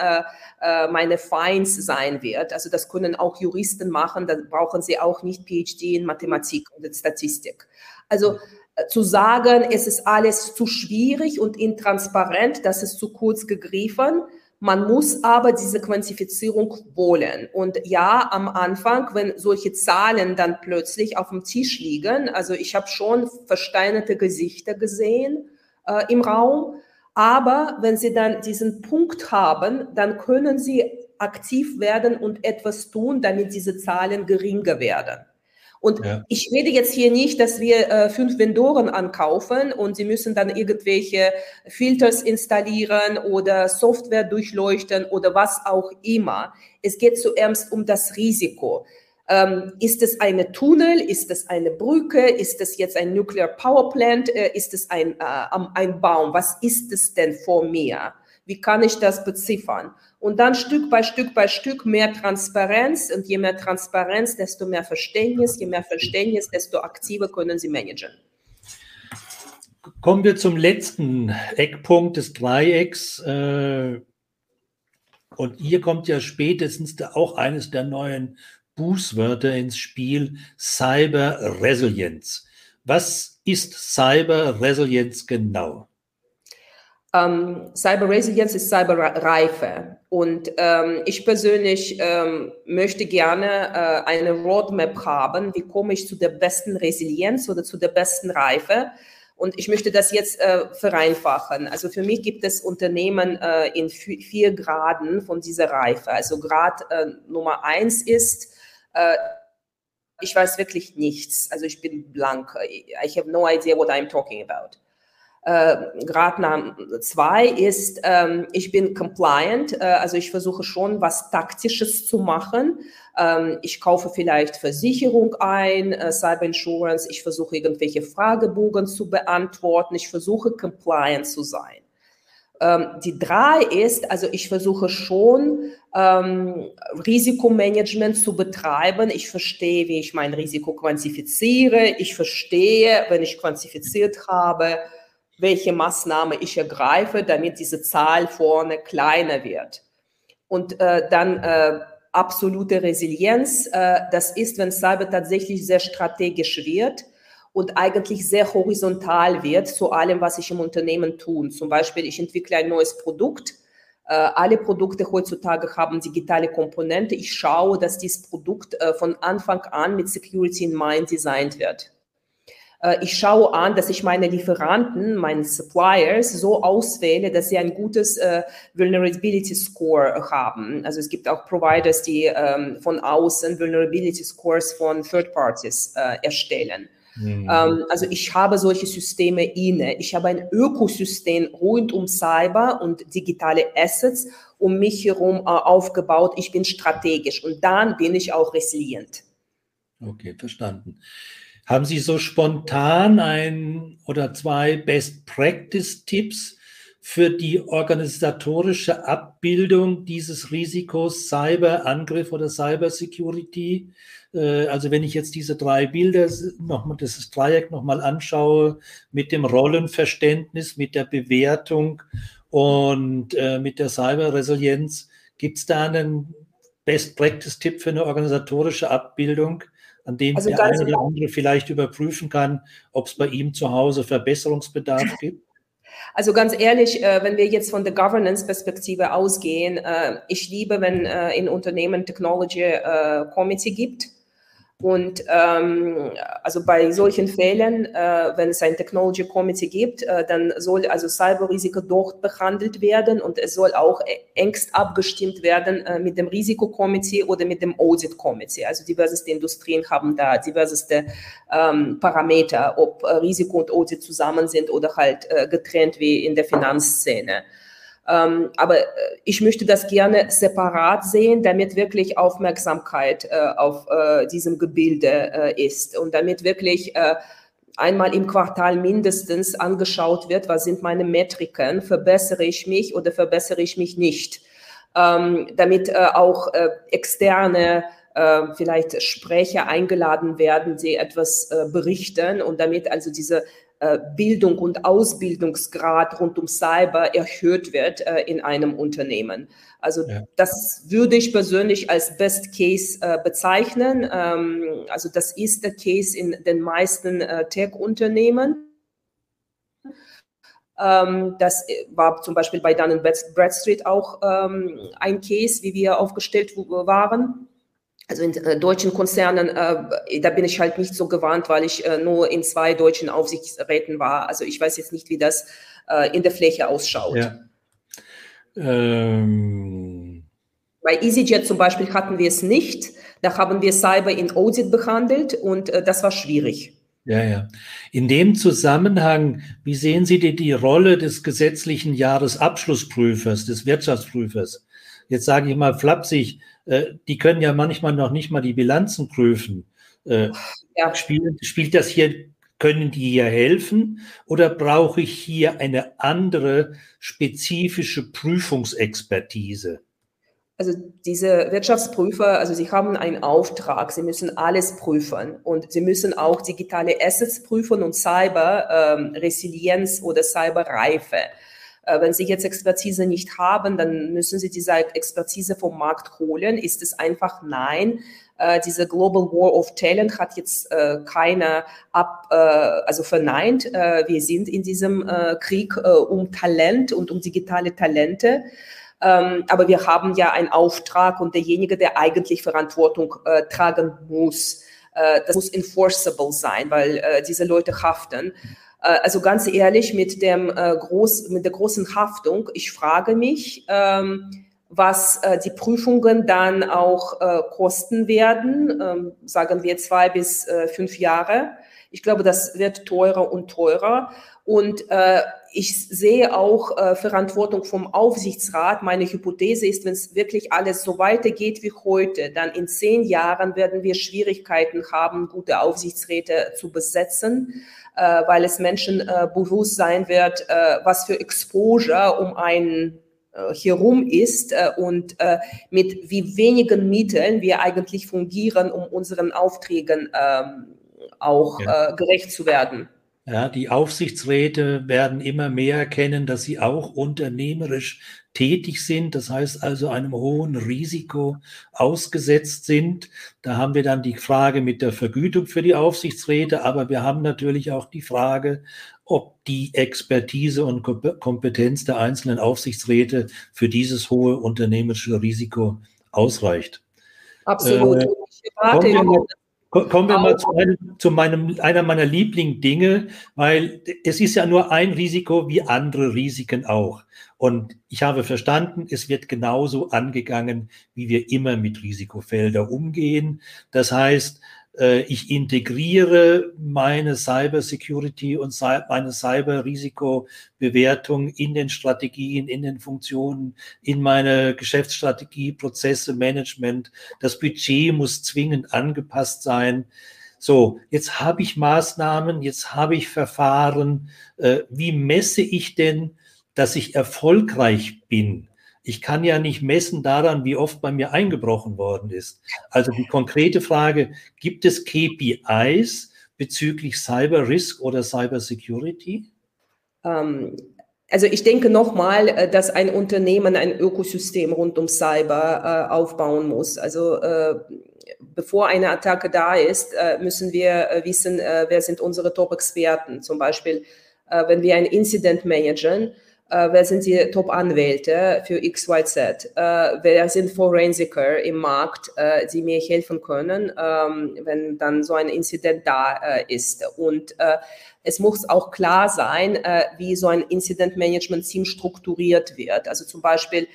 meine Fines sein wird. Also das können auch Juristen machen, da brauchen Sie auch nicht PhD in Mathematik und Statistik. Also zu sagen, es ist alles zu schwierig und intransparent, das ist zu kurz gegriffen. Man muss aber diese Quantifizierung wollen. Und ja, am Anfang, wenn solche Zahlen dann plötzlich auf dem Tisch liegen, also ich habe schon versteinerte Gesichter gesehen äh, im Raum, aber wenn Sie dann diesen Punkt haben, dann können Sie aktiv werden und etwas tun, damit diese Zahlen geringer werden. Und ja. ich rede jetzt hier nicht, dass wir äh, fünf Vendoren ankaufen und sie müssen dann irgendwelche Filters installieren oder Software durchleuchten oder was auch immer. Es geht zuerst um das Risiko. Ähm, ist es eine Tunnel? Ist es eine Brücke? Ist es jetzt ein Nuclear Power Plant? Äh, ist es ein, äh, ein Baum? Was ist es denn vor mir? Wie kann ich das beziffern? Und dann Stück bei Stück bei Stück mehr Transparenz. Und je mehr Transparenz, desto mehr Verständnis. Je mehr Verständnis, desto aktiver können Sie managen. Kommen wir zum letzten Eckpunkt des Dreiecks. Äh, und hier kommt ja spätestens auch eines der neuen Bußwörter ins Spiel, Cyber Resilience. Was ist Cyber Resilience genau? Ähm, Cyber-Resilienz ist Cyberreife. Und ähm, ich persönlich ähm, möchte gerne äh, eine Roadmap haben, wie komme ich zu der besten Resilienz oder zu der besten Reife. Und ich möchte das jetzt äh, vereinfachen. Also für mich gibt es Unternehmen äh, in vier Graden von dieser Reife. Also Grad äh, Nummer eins ist, äh, ich weiß wirklich nichts. Also ich bin blank. I have no idea what I'm talking about. Äh, Grad zwei ist, ähm, ich bin compliant, äh, also ich versuche schon was Taktisches zu machen. Ähm, ich kaufe vielleicht Versicherung ein, äh, Cyber Insurance, ich versuche irgendwelche Fragebogen zu beantworten, ich versuche compliant zu sein. Ähm, die drei ist, also ich versuche schon ähm, Risikomanagement zu betreiben. Ich verstehe, wie ich mein Risiko quantifiziere. Ich verstehe, wenn ich quantifiziert habe, welche Maßnahme ich ergreife, damit diese Zahl vorne kleiner wird. Und äh, dann äh, absolute Resilienz, äh, das ist, wenn Cyber tatsächlich sehr strategisch wird und eigentlich sehr horizontal wird zu allem, was ich im Unternehmen tue. Zum Beispiel, ich entwickle ein neues Produkt. Äh, alle Produkte heutzutage haben digitale Komponente. Ich schaue, dass dieses Produkt äh, von Anfang an mit Security in Mind designt wird. Äh, ich schaue an, dass ich meine Lieferanten, meine Suppliers so auswähle, dass sie ein gutes äh, Vulnerability Score haben. Also es gibt auch Providers, die ähm, von außen Vulnerability Scores von Third Parties äh, erstellen. Mhm. Ähm, also ich habe solche Systeme inne. Ich habe ein Ökosystem rund um Cyber und digitale Assets um mich herum äh, aufgebaut. Ich bin strategisch und dann bin ich auch resilient. Okay, verstanden. Haben Sie so spontan ein oder zwei Best-Practice-Tipps für die organisatorische Abbildung dieses Risikos Cyberangriff oder Cybersecurity? Äh, also wenn ich jetzt diese drei Bilder nochmal, dieses Dreieck nochmal anschaue, mit dem Rollenverständnis, mit der Bewertung und äh, mit der Cyberresilienz, gibt es da einen Best-Practice-Tipp für eine organisatorische Abbildung? An dem also der eine oder andere vielleicht überprüfen kann, ob es bei ihm zu Hause Verbesserungsbedarf [LAUGHS] gibt? Also ganz ehrlich, äh, wenn wir jetzt von der Governance-Perspektive ausgehen, äh, ich liebe, wenn äh, in Unternehmen Technology Committee gibt und ähm, also bei solchen Fällen, äh, wenn es ein Technology Committee gibt, äh, dann soll also Cyberrisiko dort behandelt werden und es soll auch engst abgestimmt werden äh, mit dem Risikokomitee oder mit dem Audit Committee. Also diverseste Industrien haben da diverseste ähm, Parameter, ob äh, Risiko und Audit zusammen sind oder halt äh, getrennt wie in der Finanzszene. Ähm, aber äh, ich möchte das gerne separat sehen, damit wirklich Aufmerksamkeit äh, auf äh, diesem Gebilde äh, ist. Und damit wirklich äh, einmal im Quartal mindestens angeschaut wird, was sind meine Metriken, verbessere ich mich oder verbessere ich mich nicht, ähm, damit äh, auch externe vielleicht Sprecher eingeladen werden, die etwas berichten und damit also diese Bildung und Ausbildungsgrad rund um Cyber erhöht wird äh, in einem Unternehmen. Also ja. das würde ich persönlich als Best Case äh, bezeichnen. Ähm, also das ist der Case in den meisten Tech-Unternehmen. Ähm, das war zum Beispiel bei Dun Bradstreet auch ähm, ein Case, wie wir aufgestellt waren also in äh, deutschen Konzernen, äh, da bin ich halt nicht so gewarnt, weil ich äh, nur in zwei deutschen Aufsichtsräten war. Also ich weiß jetzt nicht, wie das äh, in der Fläche ausschaut. Ja. Ähm. Bei EasyJet zum Beispiel hatten wir es nicht. Da haben wir Cyber in Audit behandelt und äh, das war schwierig. Ja, ja. In dem Zusammenhang, wie sehen Sie die, die Rolle des gesetzlichen Jahresabschlussprüfers, des Wirtschaftsprüfers? Jetzt sage ich mal flapsig, die können ja manchmal noch nicht mal die Bilanzen prüfen. Äh, ja. spielt, spielt das hier, können die hier helfen oder brauche ich hier eine andere spezifische Prüfungsexpertise? Also diese Wirtschaftsprüfer, also sie haben einen Auftrag, sie müssen alles prüfen und sie müssen auch digitale Assets prüfen und Cyber ähm, Resilienz oder Cyberreife. Äh, wenn Sie jetzt Expertise nicht haben, dann müssen Sie diese Expertise vom Markt holen. Ist es einfach nein? Äh, diese Global War of Talent hat jetzt äh, keiner ab, äh, also verneint. Äh, wir sind in diesem äh, Krieg um Talent und um digitale Talente. Ähm, aber wir haben ja einen Auftrag und derjenige, der eigentlich Verantwortung tragen muss, das muss enforceable sein, weil diese Leute haften. Äh, also ganz ehrlich, mit, dem, äh, groß, mit der großen Haftung, ich frage mich, ähm, was äh, die Prüfungen dann auch äh, kosten werden, ähm, sagen wir zwei bis äh, fünf Jahre. Ich glaube, das wird teurer und teurer. Und äh, ich sehe auch äh, Verantwortung vom Aufsichtsrat. Meine Hypothese ist, wenn es wirklich alles so weitergeht wie heute, dann in zehn Jahren werden wir Schwierigkeiten haben, gute Aufsichtsräte zu besetzen, äh, weil es Menschen äh, bewusst sein wird, äh, was für Exposure um einen äh, herum ist äh, und äh, mit wie wenigen Mitteln wir eigentlich fungieren, um unseren Aufträgen ähm, auch ja. gerecht zu werden. Ja, die Aufsichtsräte werden immer mehr erkennen, dass sie auch unternehmerisch tätig sind, das heißt also einem hohen Risiko ausgesetzt sind. Da haben wir dann die Frage mit der Vergütung für die Aufsichtsräte, aber wir haben natürlich auch die Frage, ob die Expertise und Kompetenz der einzelnen Aufsichtsräte für dieses hohe unternehmerische Risiko ausreicht. Absolut. Äh, kommen, wir mal, zu, einem, zu meinem, einer meiner Lieblingsdinge, weil es ist ja nur ein Risiko wie andere Risiken auch. Und ich habe verstanden, es wird genauso angegangen, wie wir immer mit Risikofeldern umgehen. Das heißt, ich integriere meine Cyber Security und meine Cyber Risikobewertung in den Strategien, in den Funktionen, in meine Geschäftsstrategie, Prozesse, Management. Das Budget muss zwingend angepasst sein. So, jetzt habe ich Maßnahmen, jetzt habe ich Verfahren. Äh, wie messe ich denn, dass ich erfolgreich bin? Ich kann ja nicht messen daran, wie oft bei mir eingebrochen worden ist. Also die konkrete Frage, gibt es KPIs bezüglich Cyber Risk oder Cyber Security? Ähm, also ich denke nochmal, äh, dass ein Unternehmen ein Ökosystem rund um Cyber äh, aufbauen muss. Also äh, bevor eine Attacke da ist, äh, müssen wir äh, wissen, äh, wer sind unsere Top-Experten. Zum Beispiel, wenn wir ein Incident managen, äh, wer sind die Top-Anwälte für XYZ, äh, wer sind Forensiker im Markt, äh, die mir helfen können, ähm, wenn dann so ein Incident da äh, ist. Und äh, es muss auch klar sein, äh, wie so ein Incident-Management-Team strukturiert wird. Also zum Beispiel,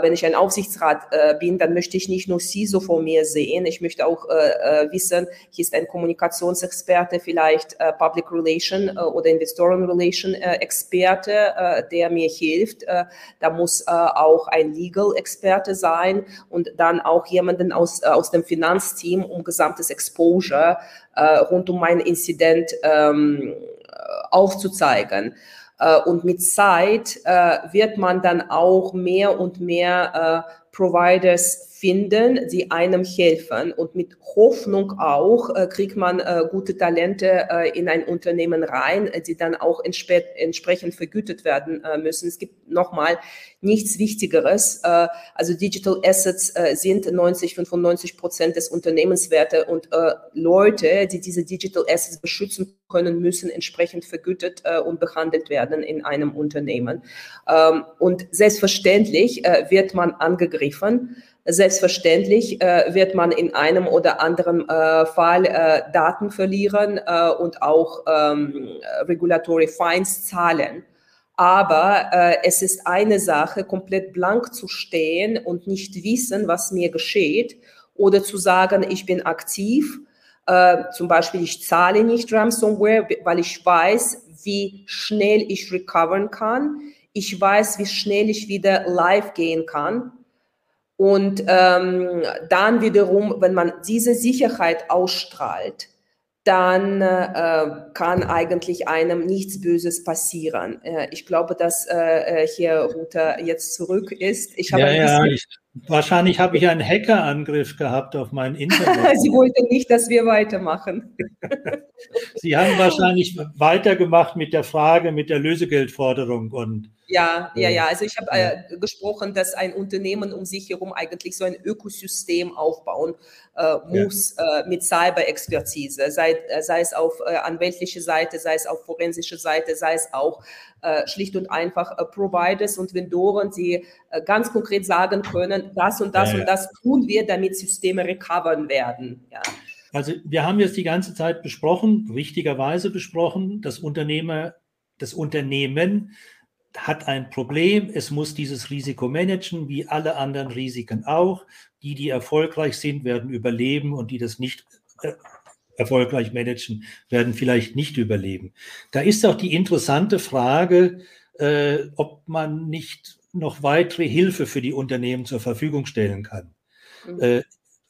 wenn ich ein Aufsichtsrat äh, bin, dann möchte ich nicht nur CISO vor mir sehen, ich möchte auch äh, äh wissen, hier ist ein Kommunikationsexperte, vielleicht äh, Public Relation äh, oder Investoren Relation Experte, der mir hilft. da muss auch ein Legal-Experte sein und dann auch jemanden aus, aus dem Finanzteam, um gesamtes Exposure rund um mein Incident ähm, aufzuzeigen. Äh, und mit Zeit äh, wird man dann auch mehr und mehr äh, Providers finden, die einem helfen. Und mit Hoffnung auch äh, kriegt man äh, gute Talente äh, in ein Unternehmen rein, die dann auch entspre entsprechend vergütet werden äh, müssen. Es gibt nochmal nichts Wichtigeres. Äh, also Digital Assets äh, sind 90, 95 Prozent des Unternehmenswertes und Leute, die diese Digital Assets beschützen können, müssen entsprechend vergütet und behandelt werden in einem Unternehmen. Ähm, und selbstverständlich wird man angegriffen. Selbstverständlich äh, wird man in einem oder anderen äh, Fall äh, Daten verlieren äh, und auch ähm, Regulatory Fines zahlen. Aber äh, es ist eine Sache, komplett blank zu stehen und nicht wissen, was mir geschieht oder zu sagen, ich bin aktiv. Äh, zum Beispiel, ich zahle nicht Ransomware, weil ich weiß, wie schnell ich recovern kann. Ich weiß, wie schnell ich wieder live gehen kann und ähm, dann wiederum, wenn man diese Sicherheit ausstrahlt, dann äh, kann eigentlich einem nichts Böses passieren. Äh, ich glaube, dass äh, hier Ruther jetzt zurück ist. Ich habe ja, ja, ich, wahrscheinlich habe ich einen Hackerangriff gehabt auf mein [LAUGHS] Internet. Sie wollten nicht, dass wir weitermachen. [LAUGHS] Sie haben wahrscheinlich weitergemacht mit der Frage, mit der Lösegeldforderung und ja, ja, ja. Also ich habe äh, gesprochen, dass ein Unternehmen um sich herum eigentlich so ein Ökosystem aufbauen äh, muss ja. äh, mit Cyber-Expertise, sei, äh, sei es auf äh, anwältliche Seite, sei es auf forensische Seite, sei es auch äh, schlicht und einfach Providers und Vendoren, die ganz konkret sagen können, das und das ja, und das tun wir, damit Systeme recovern werden. Ja. Also wir haben jetzt die ganze Zeit besprochen, richtigerweise besprochen, das Unternehmer, das Unternehmen hat ein Problem, es muss dieses Risiko managen, wie alle anderen Risiken auch. Die, die erfolgreich sind, werden überleben und die das nicht äh, erfolgreich managen, werden vielleicht nicht überleben. Da ist auch die interessante Frage, äh, ob man nicht noch weitere Hilfe für die Unternehmen zur Verfügung stellen kann. Mhm. Äh,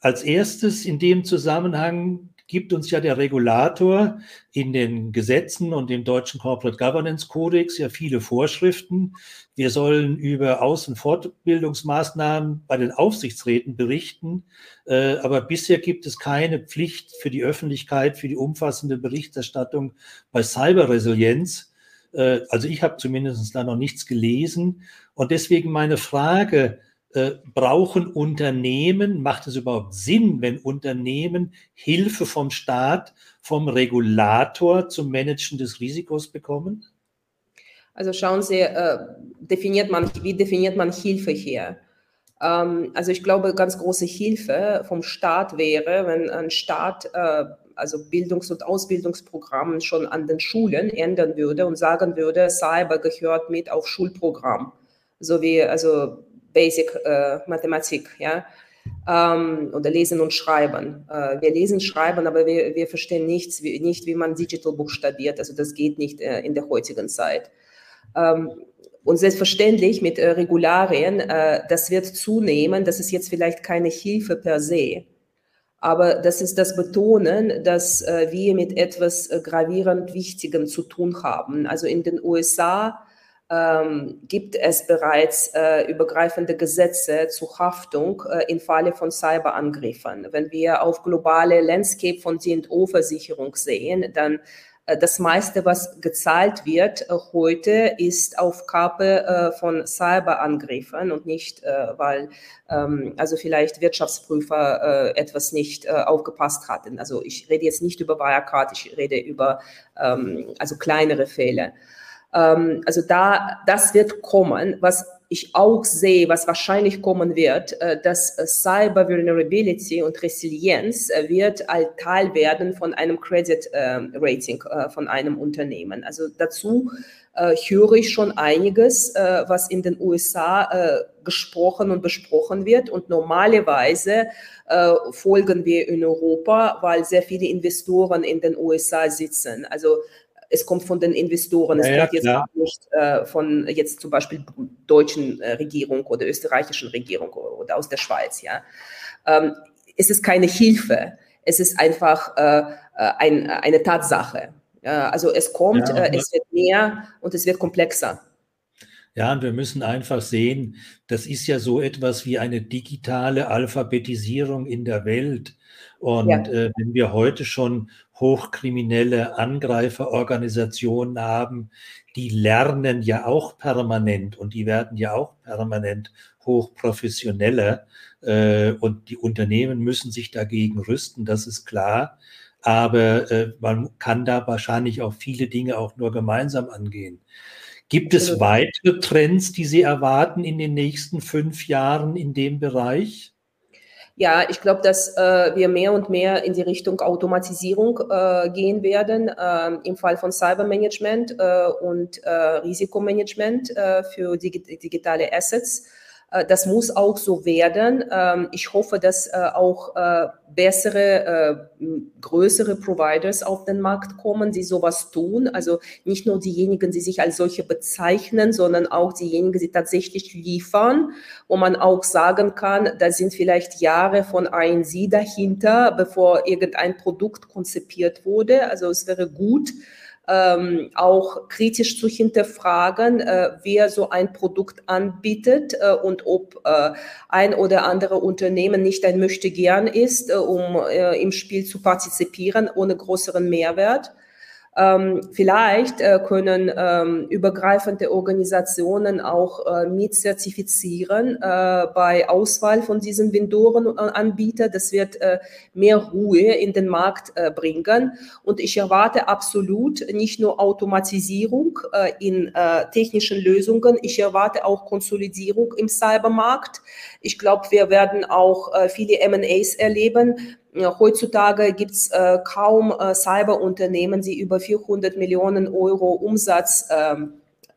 als erstes in dem Zusammenhang gibt uns ja der Regulator in den Gesetzen und dem deutschen Corporate Governance Codex ja viele Vorschriften. Wir sollen über Aus- und Fortbildungsmaßnahmen bei den Aufsichtsräten berichten. Äh, aber bisher gibt es keine Pflicht für die Öffentlichkeit, für die umfassende Berichterstattung bei Cyberresilienz. Äh, also ich habe zumindest da noch nichts gelesen. Und deswegen meine Frage, äh, brauchen Unternehmen, macht es überhaupt Sinn, wenn Unternehmen Hilfe vom Staat, vom Regulator zum Managen des Risikos bekommen? Also schauen Sie, äh, definiert man, wie definiert man Hilfe hier? Ähm, also ich glaube, ganz große Hilfe vom Staat wäre, wenn ein Staat äh, also Bildungs- und Ausbildungsprogramme schon an den Schulen ändern würde und sagen würde, Cyber gehört mit auf Schulprogramm. So wie, also Basic äh, Mathematik, ja, ähm, oder Lesen und Schreiben. Äh, wir lesen, schreiben, aber wir, wir verstehen nichts, wie, nicht, wie man Digital buchstabiert. Also das geht nicht äh, in der heutigen Zeit. Ähm, und selbstverständlich mit äh, Regularien, äh, das wird zunehmen. Das ist jetzt vielleicht keine Hilfe per se. Aber das ist das Betonen, dass äh, wir mit etwas gravierend Wichtigem zu tun haben. Also in den USA ähm, gibt es bereits äh, übergreifende Gesetze zur Haftung äh, im Falle von Cyberangriffen. Wenn wir auf globale Landscape von D&O-Versicherung sehen, dann äh, das meiste, was gezahlt wird äh, heute, ist auf Kappe äh, von Cyberangriffen und nicht, weil ähm, also vielleicht Wirtschaftsprüfer etwas nicht aufgepasst hatten. Also ich rede jetzt nicht über Wirecard, ich rede über ähm, also kleinere Fälle. Ähm, also da, das wird kommen, was ich auch sehe, was wahrscheinlich kommen wird, äh, dass äh, Cyber Vulnerability und Resilienz äh, wird ein Teil werden von einem Credit ähm, Rating von einem Unternehmen. Also dazu höre ich schon einiges, was in den USA gesprochen und besprochen wird. Und normalerweise folgen wir in Europa, weil sehr viele Investoren in den USA sitzen. Also es kommt von den Investoren, es ja, kommt jetzt auch nicht äh, von jetzt zum Beispiel deutschen äh, Regierung oder österreichischen Regierung oder aus der Schweiz. Ja, ähm, es ist keine Hilfe, es ist einfach äh, äh ein, eine Tatsache. also es kommt, ja, äh, es wird mehr und es wird komplexer. Ja, und wir müssen einfach sehen, das ist ja so etwas wie eine digitale Alphabetisierung in der Welt. Und ja. äh, wenn wir heute schon hochkriminelle Angreiferorganisationen haben, die lernen ja auch permanent und die werden ja auch permanent hochprofessioneller. Äh, und die Unternehmen müssen sich dagegen rüsten, das ist klar. Aber äh, man kann da wahrscheinlich auch viele Dinge auch nur gemeinsam angehen. Gibt es weitere Trends, die Sie erwarten in den nächsten fünf Jahren in dem Bereich? Ja, ich glaube, dass äh, wir mehr und mehr in die Richtung Automatisierung äh, gehen werden, äh, im Fall von Cybermanagement äh, und äh, Risikomanagement äh, für dig digitale Assets. Äh, das muss auch so werden. Ähm, ich hoffe, dass äh, auch äh, bessere, größere Providers auf den Markt kommen, die sowas tun. Also nicht nur diejenigen, die sich als solche bezeichnen, sondern auch diejenigen, die tatsächlich liefern, wo man auch sagen kann, da sind vielleicht Jahre von INC dahinter, bevor irgendein Produkt konzipiert wurde. Also es wäre gut, ähm, auch kritisch zu hinterfragen, äh, wer so ein Produkt anbietet äh, und ob äh, ein oder andere Unternehmen nicht ein Möchtegern ist, äh, um äh, im Spiel zu partizipieren ohne größeren Mehrwert. Ähm, vielleicht äh, können ähm, übergreifende Organisationen auch äh, mit zertifizieren äh, bei Auswahl von diesen Vendorenanbietern. Das wird äh, mehr Ruhe in den Markt äh, bringen. Und ich erwarte absolut nicht nur Automatisierung äh, in technischen Lösungen, ich erwarte auch Konsolidierung im Cybermarkt. Ich glaube, wir werden auch viele M&As erleben, Heutzutage gibt es äh, kaum äh, Cyberunternehmen, die über 400 Millionen Euro Umsatz äh,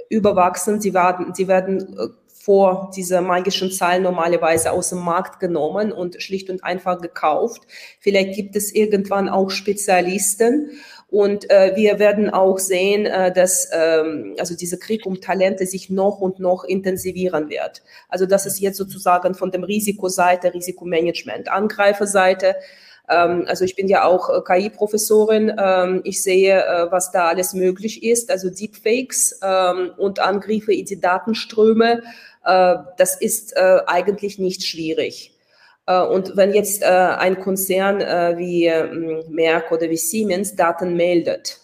überwachsen. Sie werden, sie werden äh, vor dieser magischen Zahl normalerweise aus dem Markt genommen und schlicht und einfach gekauft. Vielleicht gibt es irgendwann auch Spezialisten. Und äh, wir werden auch sehen, äh, dass ähm, also dieser Krieg um Talente sich noch und noch intensivieren wird. Also das ist jetzt sozusagen von dem Risikoseite, Risikomanagement, Angreiferseite ähm, also ich bin ja auch äh, KI-Professorin. Ähm, ich sehe, äh, was da alles möglich ist. Also Deepfakes ähm, und Angriffe in die Datenströme. Äh, das ist eigentlich nicht schwierig. Und wenn jetzt ein Konzern wie Merck oder wie Siemens Daten meldet,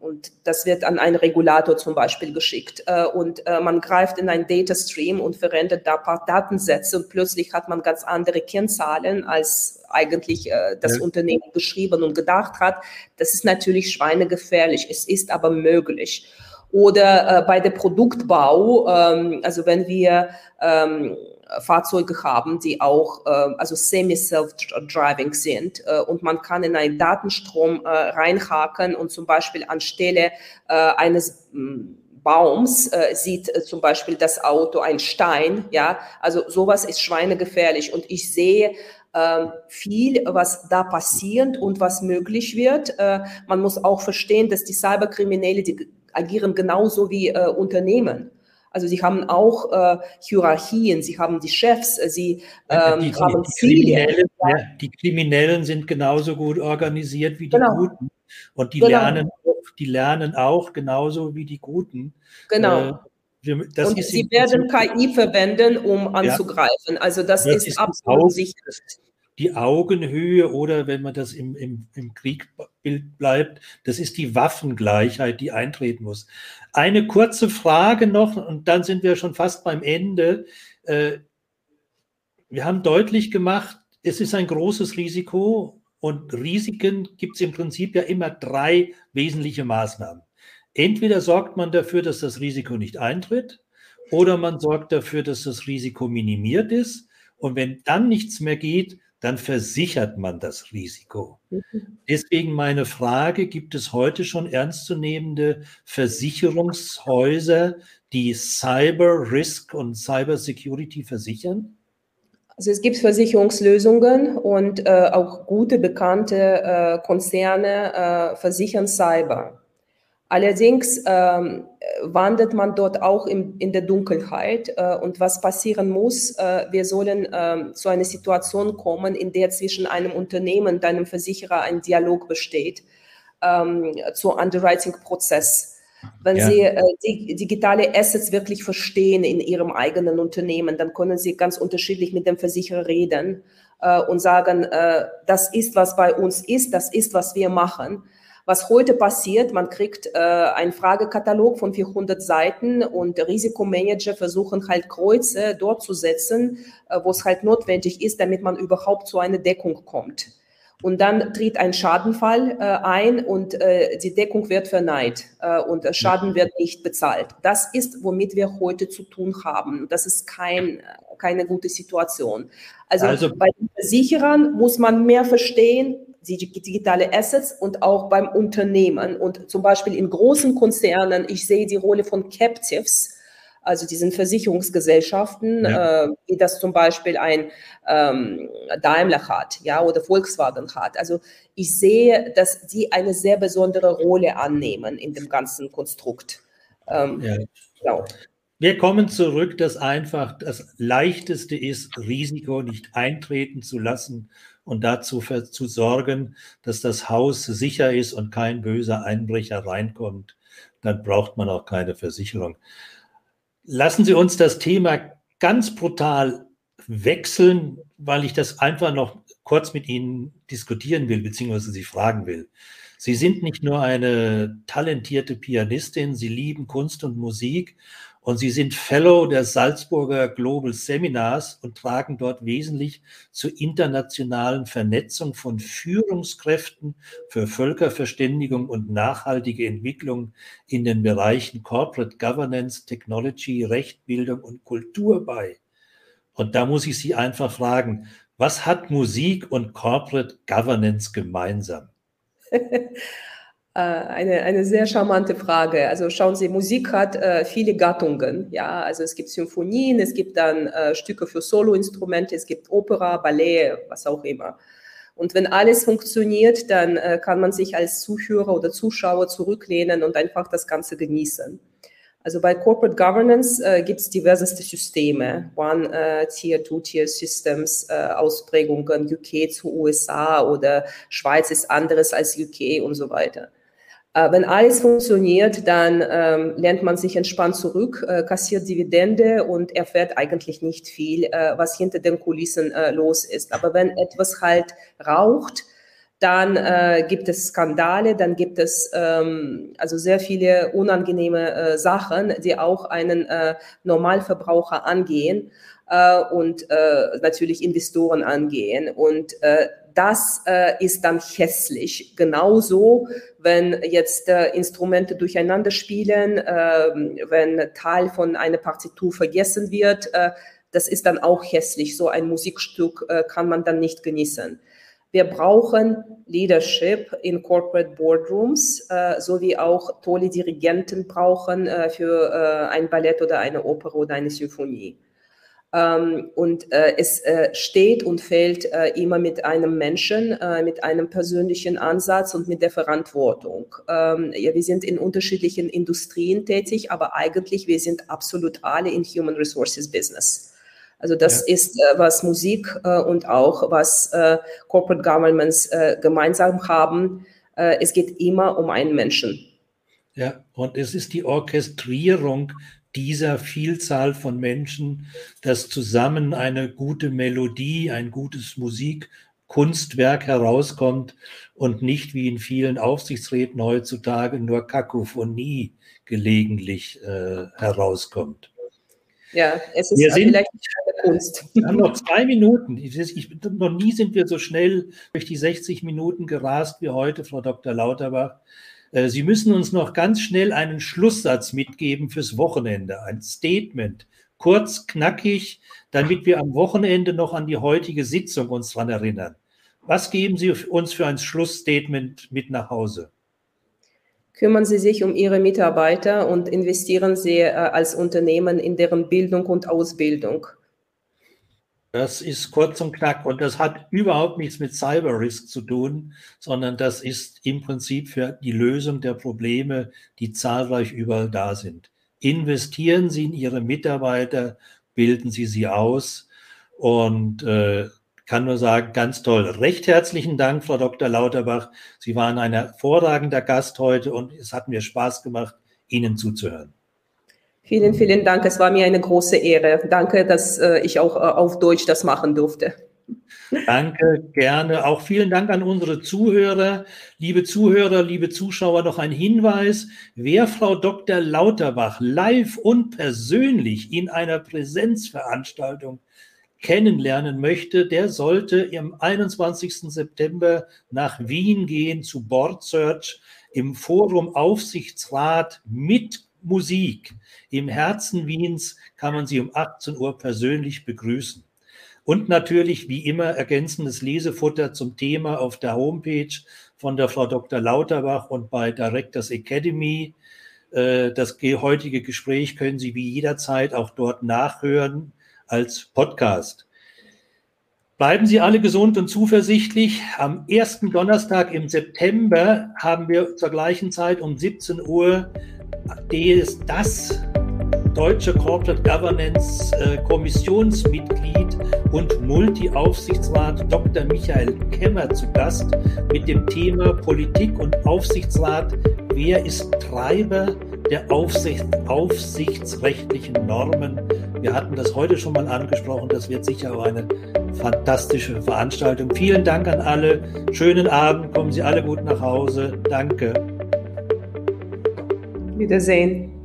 und das wird an einen Regulator zum Beispiel geschickt. Und man greift in einen Data Stream und verwendet da ein paar Datensätze und plötzlich hat man ganz andere Kennzahlen als eigentlich äh, das ja. Unternehmen geschrieben und gedacht hat. Das ist natürlich schweinegefährlich. Es ist aber möglich. Oder äh, bei der Produktbau, ähm, also wenn wir ähm, Fahrzeuge haben, die auch äh, also semi-self-driving sind äh, und man kann in einen Datenstrom äh, reinhaken und zum Beispiel anstelle äh, eines hm, Baums äh, sieht äh, zum Beispiel das Auto ein Stein, ja, also sowas ist schweinegefährlich und ich sehe ähm, viel, was da passiert und was möglich wird. Äh, man muss auch verstehen, dass die Cyberkriminelle, die agieren genauso wie äh, Unternehmen. Also sie haben auch äh, Hierarchien, sie haben die Chefs, äh, sie ähm, die, die, haben die Ziele. Ja. Die Kriminellen sind genauso gut organisiert wie die genau. Guten. Und die, genau. lernen, die lernen auch genauso wie die Guten. Genau. Äh, das und sie werden KI verwenden, um anzugreifen. Ja. Also das, das ist, ist absolut sicher die Augenhöhe oder wenn man das im, im, im Kriegbild bleibt, das ist die Waffengleichheit, die eintreten muss. Eine kurze Frage noch und dann sind wir schon fast beim Ende. Äh, wir haben deutlich gemacht, es ist ein großes Risiko und Risiken gibt es im Prinzip ja immer drei wesentliche Maßnahmen. Entweder sorgt man dafür, dass das Risiko nicht eintritt, oder man sorgt dafür, dass das Risiko minimiert ist. Und wenn dann nichts mehr geht, dann versichert man das Risiko. Deswegen meine Frage, gibt es heute schon ernstzunehmende Versicherungshäuser, die Cyber Risk und Cyber Security versichern? Also es gibt Versicherungslösungen und äh, auch gute bekannte äh, Konzerne äh, versichern Cyber. Allerdings ähm, wandert man dort auch in, in der Dunkelheit. Äh, und was passieren muss, äh, wir sollen äh, zu einer Situation kommen, in der zwischen einem Unternehmen und einem Versicherer ein Dialog besteht ähm, zur Underwriting-Prozess. Wenn ja. Sie äh, die digitale Assets wirklich verstehen in Ihrem eigenen Unternehmen, dann können Sie ganz unterschiedlich mit dem Versicherer reden äh, und sagen, äh, das ist, was bei uns ist, das ist, was wir machen. Was heute passiert, man kriegt äh, einen Fragekatalog von 400 Seiten und Risikomanager versuchen halt Kreuze dort zu setzen, äh, wo es halt notwendig ist, damit man überhaupt zu einer Deckung kommt. Und dann tritt ein Schadenfall äh, ein und äh, die Deckung wird verneint äh, und der Schaden wird nicht bezahlt. Das ist, womit wir heute zu tun haben. Das ist kein, keine gute Situation. Also, also bei den Versicherern muss man mehr verstehen, digitale Assets und auch beim Unternehmen. Und zum Beispiel in großen Konzernen, ich sehe die Rolle von Captives, also diesen Versicherungsgesellschaften, ja. äh, wie das zum Beispiel ein ähm, Daimler hat, ja, oder Volkswagen hat. Also ich sehe, dass die eine sehr besondere Rolle annehmen in dem ganzen Konstrukt. Ähm, ja. Genau. Wir kommen zurück, dass einfach das Leichteste ist, Risiko nicht eintreten zu lassen und dazu zu sorgen, dass das Haus sicher ist und kein böser Einbrecher reinkommt, dann braucht man auch keine Versicherung. Lassen Sie uns das Thema ganz brutal wechseln, weil ich das einfach noch kurz mit Ihnen diskutieren will, beziehungsweise Sie fragen will. Sie sind nicht nur eine talentierte Pianistin, Sie lieben Kunst und Musik und Sie sind Fellow der Salzburger Global Seminars und tragen dort wesentlich zur internationalen Vernetzung von Führungskräften für Völkerverständigung und nachhaltige Entwicklung in den Bereichen Corporate Governance, Technology, Rechtbildung und Kultur bei. Und da muss ich Sie einfach fragen, was hat Musik und Corporate Governance gemeinsam? [LAUGHS] Äh, eine, eine sehr charmante Frage. Also schauen Sie, Musik hat äh, viele Gattungen. Ja, also es gibt Symphonien, es gibt dann äh, Stücke für Soloinstrumente, es gibt Opera, Ballett, was auch immer. Und wenn alles funktioniert, dann äh, kann man sich als Zuhörer oder Zuschauer zurücklehnen und einfach das Ganze genießen. Also bei Corporate Governance äh, gibt es diverseste Systeme, One äh, Tier, Two Tier Systems, äh, Ausprägungen UK zu USA oder Schweiz ist anderes als UK und so weiter. Äh, wenn alles funktioniert, dann ähm, lernt man sich entspannt zurück, äh, kassiert Dividende und erfährt eigentlich nicht viel, äh, was hinter den Kulissen äh, los ist. Aber wenn etwas halt raucht, dann äh, gibt es Skandale, dann gibt es ähm, also sehr viele unangenehme äh, Sachen, die auch einen äh, Normalverbraucher angehen äh, und äh, natürlich Investoren angehen. Und äh, das äh, ist dann hässlich. Genauso, wenn jetzt äh, Instrumente durcheinander spielen, äh, wenn Teil von einer Partitur vergessen wird, äh, das ist dann auch hässlich. So ein Musikstück äh, kann man dann nicht genießen. Wir brauchen Leadership in Corporate Boardrooms, äh, sowie auch tolle Dirigenten brauchen äh, für äh, ein Ballett oder eine Oper oder eine Symphonie. Ähm, und äh, es äh, steht und fällt äh, immer mit einem Menschen, äh, mit einem persönlichen Ansatz und mit der Verantwortung. Ähm, ja, wir sind in unterschiedlichen Industrien tätig, aber eigentlich wir sind absolut alle in Human Resources Business. Also das ja. ist, äh, was Musik äh, und auch was Corporate Governments gemeinsam haben. Es geht immer um einen Menschen. Ja, und es ist die Orchestrierung dieser Vielzahl von Menschen, dass zusammen eine gute Melodie, ein gutes Musikkunstwerk herauskommt und nicht wie in vielen Aufsichtsräten heutzutage nur Kakophonie gelegentlich äh, herauskommt. Ja, es ist wir sind, vielleicht nicht eine Kunst. Wir haben noch zwei Minuten. Ich, ich, noch nie sind wir so schnell durch die 60 Minuten gerast wie heute, Frau Dr. Lauterbach. Äh, Sie müssen uns noch ganz schnell einen Schlusssatz mitgeben fürs Wochenende, ein Statement, kurz, knackig, damit wir am Wochenende noch an die heutige Sitzung uns daran erinnern. Was geben Sie uns für ein Schlussstatement mit nach Hause? kümmern Sie sich um Ihre Mitarbeiter und investieren Sie äh, als Unternehmen in deren Bildung und Ausbildung. Das ist kurz und knack und das hat überhaupt nichts mit Cyber Risk zu tun, sondern das ist im Prinzip für die Lösung der Probleme, die zahlreich überall da sind. Investieren Sie in Ihre Mitarbeiter, bilden Sie sie aus und äh, kann nur sagen, ganz toll. Recht herzlichen Dank, Frau Dr. Lauterbach. Sie waren ein hervorragender Gast heute und es hat mir Spaß gemacht, Ihnen zuzuhören. Vielen, vielen Dank. Es war mir eine große Ehre. Danke, dass äh, ich auch äh, auf Deutsch das machen durfte. Danke, gerne. Auch vielen Dank an unsere Zuhörer. Liebe Zuhörer, liebe Zuschauer, noch ein Hinweis. Wer Frau Dr. Lauterbach live und persönlich in einer Präsenzveranstaltung kennenlernen möchte, der sollte am 21. September nach Wien gehen zu Board Search im Forum Aufsichtsrat mit Musik. Im Herzen Wiens kann man sie um 18 Uhr persönlich begrüßen. Und natürlich, wie immer, ergänzendes Lesefutter zum Thema auf der Homepage von der Frau Dr. Lauterbach und bei Directors Academy. Äh, das heutige Gespräch können Sie wie jederzeit auch dort nachhören als Podcast. Bleiben Sie alle gesund und zuversichtlich. Am ersten Donnerstag im September haben wir zur gleichen Zeit um 17 Uhr das deutsche Corporate Governance äh, Kommissionsmitglied und Multi-Aufsichtsrat Dr. Michael Kemmer zu Gast mit dem Thema Politik und Aufsichtsrat. Wer ist Treiber der Aufsicht, aufsichtsrechtlichen Normen? Wir hatten das heute schon mal angesprochen. Das wird sicher auch eine fantastische Veranstaltung. Vielen Dank an alle. Schönen Abend. Kommen Sie alle gut nach Hause. Danke. Wiedersehen.